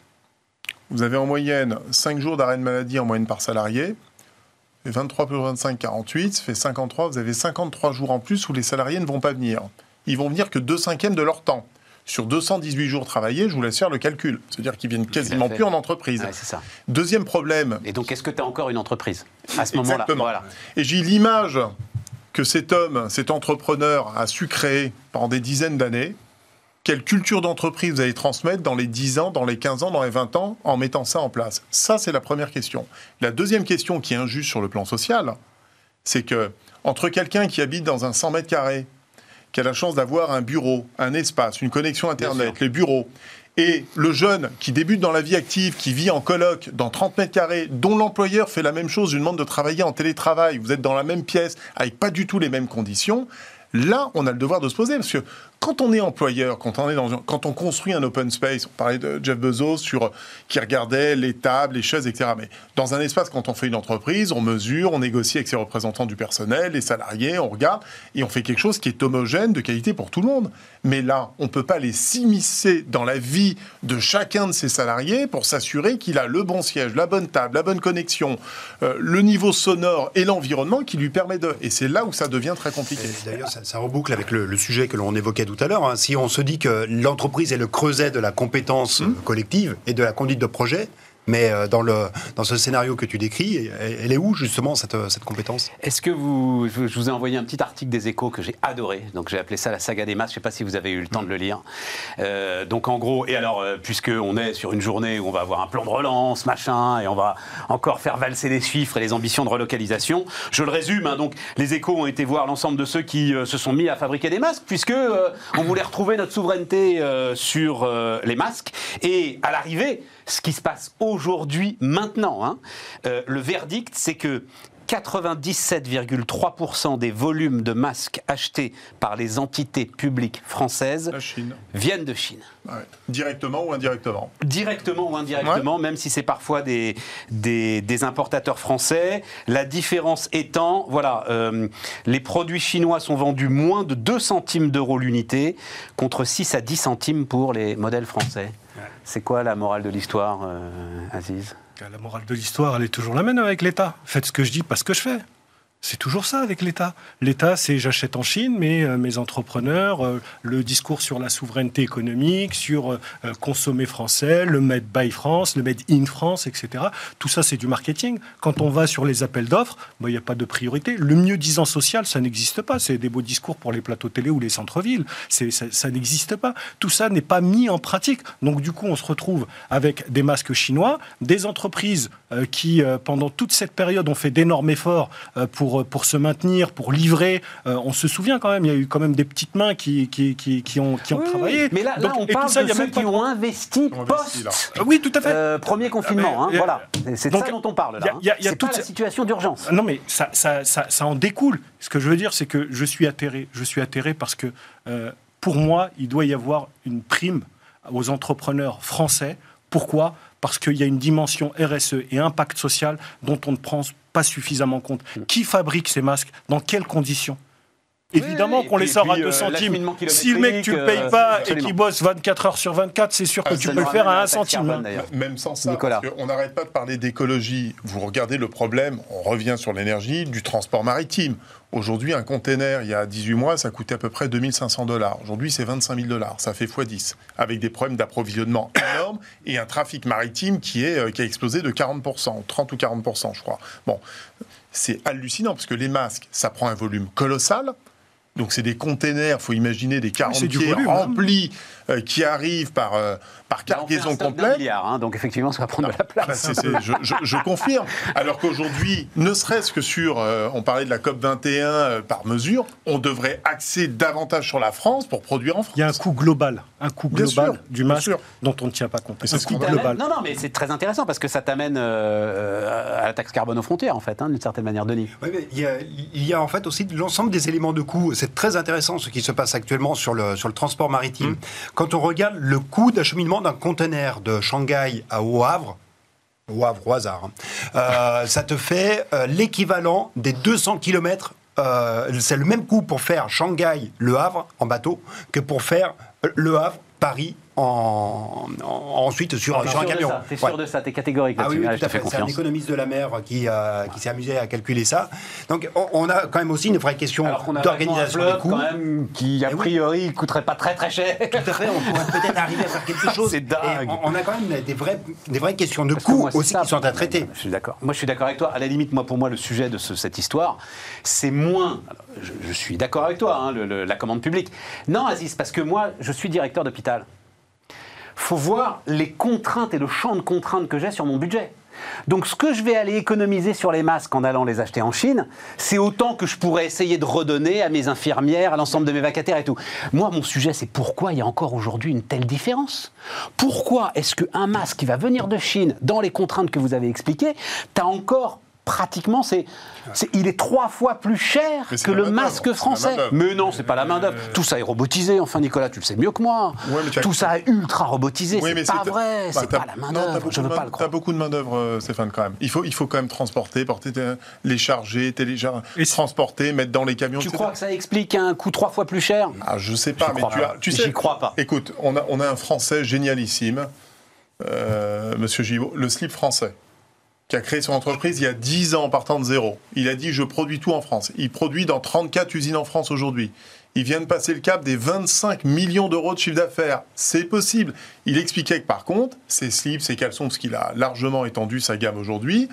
S2: Vous avez en moyenne 5 jours d'arrêt de maladie en moyenne par salarié. Et 23 plus 25, 48, ça fait 53. Vous avez 53 jours en plus où les salariés ne vont pas venir. Ils vont venir que 2 cinquièmes de leur temps sur 218 jours travaillés, je vous laisse faire le calcul. C'est-à-dire qu'ils viennent quasiment plus en entreprise.
S1: ça.
S2: Deuxième problème.
S1: Et donc, est-ce que tu as encore une entreprise à ce moment-là?
S2: Voilà. Et j'ai l'image que cet homme, cet entrepreneur a su créer pendant des dizaines d'années. Quelle culture d'entreprise vous allez transmettre dans les 10 ans, dans les 15 ans, dans les 20 ans en mettant ça en place? Ça, c'est la première question. La deuxième question qui est injuste sur le plan social, c'est que entre quelqu'un qui habite dans un 100 mètres carrés qui a la chance d'avoir un bureau, un espace, une connexion Internet, les bureaux, et le jeune qui débute dans la vie active, qui vit en coloc dans 30 mètres carrés, dont l'employeur fait la même chose, lui demande de travailler en télétravail, vous êtes dans la même pièce, avec pas du tout les mêmes conditions, là, on a le devoir de se poser, parce que quand on est employeur, quand on, est dans, quand on construit un open space, on parlait de Jeff Bezos sur, qui regardait les tables, les chaises, etc. Mais dans un espace, quand on fait une entreprise, on mesure, on négocie avec ses représentants du personnel, les salariés, on regarde, et on fait quelque chose qui est homogène, de qualité pour tout le monde. Mais là, on ne peut pas les s'immiscer dans la vie de chacun de ses salariés pour s'assurer qu'il a le bon siège, la bonne table, la bonne connexion, euh, le niveau sonore et l'environnement qui lui permet de... Et c'est là où ça devient très compliqué.
S4: D'ailleurs, ça, reboucle avec le, le sujet que l'on évoquait tout à l'heure. Hein. Si on se dit que l'entreprise est le creuset de la compétence mmh. collective et de la conduite de projet, mais euh, dans, le, dans ce scénario que tu décris, elle est où justement cette, cette compétence?
S1: Est-ce que vous. Je vous ai envoyé un petit article des échos que j'ai adoré. Donc j'ai appelé ça la saga des masses. Je ne sais pas si vous avez eu le temps de le lire. Euh, donc en gros, et alors, euh, puisqu'on est sur une journée où on va avoir un plan de relance, machin, et on va encore faire valser les chiffres et les ambitions de relocalisation, je le résume. Hein, donc les échos ont été voir l'ensemble de ceux qui se sont mis à fabriquer des masques, puisque on voulait retrouver notre souveraineté sur les masques. Et à l'arrivée, ce qui se passe aujourd'hui, maintenant. Hein. Euh, le verdict, c'est que 97,3% des volumes de masques achetés par les entités publiques françaises viennent de Chine.
S2: Directement ou indirectement?
S1: Directement ou indirectement, même si c'est parfois des, des, importateurs français. La différence étant, voilà, euh, les produits chinois sont vendus moins de 2 centimes d'euros l'unité, contre 6 à 10 centimes pour les modèles français. C'est quoi la morale de l'histoire, euh, Aziz?
S3: La morale de l'histoire, elle est toujours la même avec l'État. Faites ce que je dis, pas ce que je fais. C'est toujours ça avec l'État. L'État, c'est j'achète en Chine, mais euh, mes entrepreneurs, euh, le discours sur la souveraineté économique, sur euh, consommer français, le Made by France, le Made in France, etc. Tout ça, c'est du marketing. Quand on va sur les appels d'offres, bah, il n'y a pas de priorité. Le mieux disant social, ça n'existe pas. C'est des beaux discours pour les plateaux télé ou les centres-villes. Ça n'existe pas. Tout ça n'est pas mis en pratique. Donc du coup, on se retrouve avec des masques chinois, des entreprises qui, pendant toute cette période, ont fait d'énormes efforts pour pour, se maintenir, pour livrer. Euh, on se souvient quand même, il y a eu quand même des petites mains qui, qui, qui, ont, qui ont travaillé.
S1: Mais là, on parle de ceux qui ont investi post
S3: oui, tout à fait.
S1: Euh, premier confinement. Hein, voilà. C'est ça dont on parle là. Hein. C'est toute la situation d'urgence.
S3: Non, mais ça, ça, ça, ça, en découle. Ce que je veux dire, c'est que je suis atterré. Je suis atterré parce que euh, pour moi, il doit y avoir une prime aux entrepreneurs français. Pourquoi? Parce qu'il y a une dimension RSE et impact social dont on ne prend pas suffisamment compte. Qui fabrique ces masques? Dans quelles conditions? Évidemment qu'on les sort à 2 euh, centimes. Si le mec, tu ne le payes pas et qu'il bosse 24 heures sur 24, c'est sûr que ah, tu peux le faire à 1 centime.
S2: Même sans ça, on n'arrête pas de parler d'écologie. Vous regardez le problème, on revient sur l'énergie, du transport maritime. Aujourd'hui, un container, il y a 18 mois, ça coûtait à peu près 2500 dollars. Aujourd'hui, c'est 25 000 dollars. Ça fait x10. Avec des problèmes d'approvisionnement (coughs) énormes et un trafic maritime qui, est, euh, qui a explosé de 40%, 30 ou 40%, je crois. Bon, c'est hallucinant parce que les masques, ça prend un volume colossal. Donc c'est des containers, faut imaginer des 40
S3: c'est du
S2: pieds
S3: volume, hein.
S2: remplis euh, qui arrivent par, euh, par cargaison complète.
S1: milliard, hein, donc effectivement, ça va prendre de la place.
S2: Bah, je, je- je confirme. Alors qu'aujourd'hui, ne serait-ce que sur, euh, on parlait de la COP 21 euh, par mesure, on devrait axer davantage sur la France pour produire en France.
S3: Il y a un coût global, un coût global
S2: sûr,
S3: du masque dont on ne tient pas compte.
S2: Et c'est
S3: Un
S2: ce
S3: coût global.
S1: Non, non, mais c'est très intéressant parce que ça t'amène euh, à la taxe carbone aux frontières, en fait, hein, d'une certaine manière, Denis.
S4: Oui, mais il, y a, il y a en fait aussi l'ensemble des éléments de coût. C'est très intéressant ce qui se passe actuellement sur le, sur le transport maritime.
S2: Mmh.
S4: Quand on regarde le coût d'acheminement d'un conteneur de Shanghai à Au Havre, au Havre au hasard, hein, euh, ça te fait euh, l'équivalent des 200 km. C'est le même coût pour faire Shanghai-Le Havre en bateau que pour faire euh, Le Havre-Paris en, en- ensuite sur,
S1: T'es
S4: sur un camion.
S1: T'es sûr
S4: Ouais.
S1: de ça, t'es catégorique
S4: Ah oui,
S1: là-dessus.
S4: oui,
S1: Allez,
S4: tout à fait. C'est un économiste de la mer qui, euh, qui s'est amusé à calculer ça. Donc on, on a quand même aussi une vraie question d'organisation des coûts.
S1: quand même, qui a
S4: Eh oui.
S1: priori coûterait pas très très cher.
S4: Tout à fait, on pourrait peut-être arriver à faire quelque (laughs) chose.
S1: C'est dingue.
S4: On, on a quand même des, vrais, des vraies questions de coûts aussi
S1: ça.
S4: qui sont à traiter.
S1: Je suis d'accord. Moi, je suis d'accord avec toi. À la limite, moi, pour moi, le sujet de ce- cette histoire, c'est moins. alors, je, je suis d'accord avec toi, hein, le- le- la commande publique. Non, Aziz, parce que moi, je suis directeur d'hôpital. Faut voir les contraintes et le champ de contraintes que j'ai sur mon budget. Donc, ce que je vais aller économiser sur les masques en allant les acheter en Chine, c'est autant que je pourrais essayer de redonner à mes infirmières, à l'ensemble de mes vacataires et tout. Moi, mon sujet, c'est pourquoi il y a encore aujourd'hui une telle différence? Pourquoi est-ce qu'un masque qui va venir de Chine, dans les contraintes que vous avez expliquées, tu as encore pratiquement, c'est, c'est- il est trois fois plus cher que le masque français. Mais non, c'est pas la main-d'œuvre. Tout ça est robotisé, enfin, Nicolas, tu le sais mieux que moi.
S2: Ouais,
S1: Tout ça est ultra robotisé.
S2: Oui,
S1: c'est pas vrai,
S2: bah,
S1: c'est pas la main-d'œuvre.
S2: beaucoup
S1: Je veux
S2: de
S1: pas
S2: main- T'as beaucoup de main-d'œuvre, euh, Stéphane, quand même. Il faut, il faut quand même transporter, porter, euh, les charger, télécharger, transporter, mettre dans les camions,
S1: Tu
S2: etc.
S1: crois que ça explique un coût trois fois plus cher?
S2: Ah, je sais pas,
S1: J'y
S2: mais
S1: crois
S2: tu,
S1: pas.
S2: as, tu
S1: J'y
S2: sais.
S1: crois pas.
S2: Écoute, on a, on a un Français génialissime, euh, Monsieur Givot, le slip français, qui a créé son entreprise il y a 10 ans en partant de zéro. Il a dit je produis tout en France. Il produit dans 34 usines en France aujourd'hui. Il vient de passer le cap des 25 millions d'euros de chiffre d'affaires. C'est possible. Il expliquait que par contre, ses slips, ses caleçons, parce qu'il a largement étendu sa gamme aujourd'hui,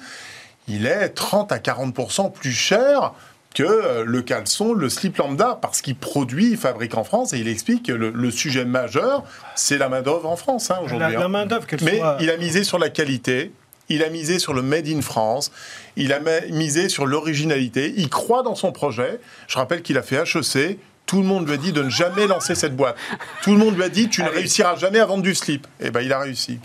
S2: il est 30 à 40% plus cher que euh, le caleçon, le slip lambda, parce qu'il produit, il fabrique en France, et il explique que le, le sujet majeur, c'est la main-d'œuvre en France hein, aujourd'hui.
S3: la
S2: hein.
S3: main-d'œuvre,
S2: Mais
S3: soit.
S2: il a misé sur la qualité, il a misé sur le Made in France, il a misé sur l'originalité, il croit dans son projet. Je rappelle qu'il a fait HEC. Tout le monde lui a dit de ne jamais lancer cette boîte. Tout le monde lui a dit tu ne
S1: Allez.
S2: réussiras jamais à vendre du slip. Et ben il a réussi.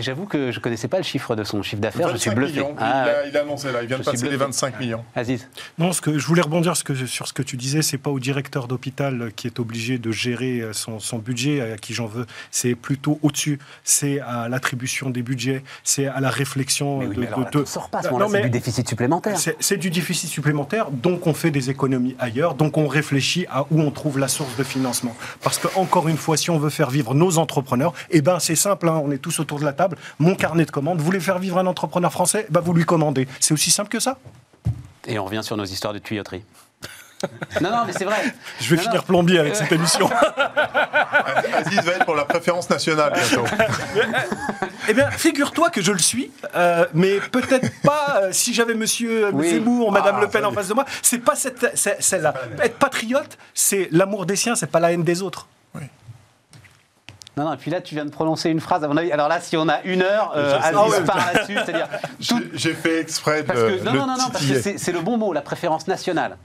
S1: J'avoue que je connaissais pas le chiffre de son chiffre d'affaires, je suis
S2: 25
S1: bluffé.
S2: millions.
S1: Ah,
S2: il, a, il a annoncé là, il vient de passer les
S1: bluffé.
S2: 25 millions.
S1: Aziz,
S3: Non, ce que je voulais rebondir ce que- sur ce que tu disais, c'est pas au directeur d'hôpital qui est obligé de gérer euh, son, son budget, à qui j'en veux. C'est plutôt au-dessus. C'est à l'attribution des budgets, c'est à la réflexion
S1: mais oui,
S3: de.
S1: mais alors
S3: de-
S1: là,
S3: de-
S1: t'en sors pas à ce
S3: Non,
S1: moment-là, c'est
S3: mais
S1: du déficit supplémentaire.
S3: c'est c'est du déficit supplémentaire, donc on fait des économies ailleurs, donc on réfléchit à où on trouve la source de financement. Parce que encore une fois, si on veut faire vivre nos entrepreneurs, eh ben c'est simple, hein, on est tous autour de la table. Mon carnet de commandes, vous voulez faire vivre un entrepreneur français, ben vous lui commandez. C'est aussi simple que ça.
S1: Et on revient sur nos histoires de tuyauterie. Non, non, mais c'est vrai.
S3: Je vais
S1: Non,
S3: finir
S1: non.
S3: plombier avec cette émission.
S2: Aziz va être pour la préférence nationale bientôt.
S3: Eh bien, figure-toi que je le suis, euh, mais peut-être pas euh, si j'avais Monsieur
S1: Oui.
S3: Zemmour, Madame
S2: Ah,
S3: Le Pen
S2: ça
S3: en face de moi. C'est pas cette, la- être patriote, c'est l'amour des siens, c'est pas la haine des autres.
S1: Non, non, et puis là, tu viens de prononcer une phrase, à mon avis. Alors là, si on a une heure, euh. Aziz
S2: Ah ouais.
S1: part là-dessus, c'est-à-dire. tout-
S2: J'ai- fait exprès de
S1: Parce que, non,
S2: le
S1: non, non, non, parce que c'est le bon mot, la préférence nationale.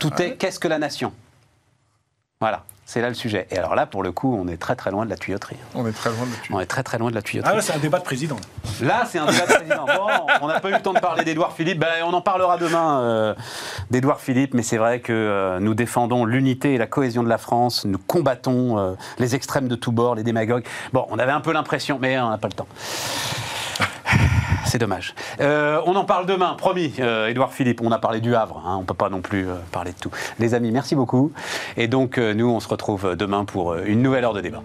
S1: Tout est qu'est-ce que la nation? Voilà, c'est là le sujet. Et alors là, pour le coup, on est très très loin de la tuyauterie.
S2: On est très loin de.
S1: On est très très loin de la tuyauterie.
S3: Ah là, c'est un débat de président.
S1: Là, c'est un débat de président. Bon, on n'a pas eu le temps de parler d'Édouard Philippe. Ben, on en parlera demain euh, d'Édouard Philippe, mais c'est vrai que euh, nous défendons l'unité et la cohésion de la France. Nous combattons euh, les extrêmes de tous bords, les démagogues. Bon, on avait un peu l'impression, mais on n'a pas le temps. C'est dommage. Euh, on en parle demain, promis, euh, Édouard Philippe. On a parlé du Havre, hein, on ne peut pas non plus euh, parler de tout. Les amis, merci beaucoup. Et donc, nous, on se retrouve demain pour euh, une nouvelle heure de débat.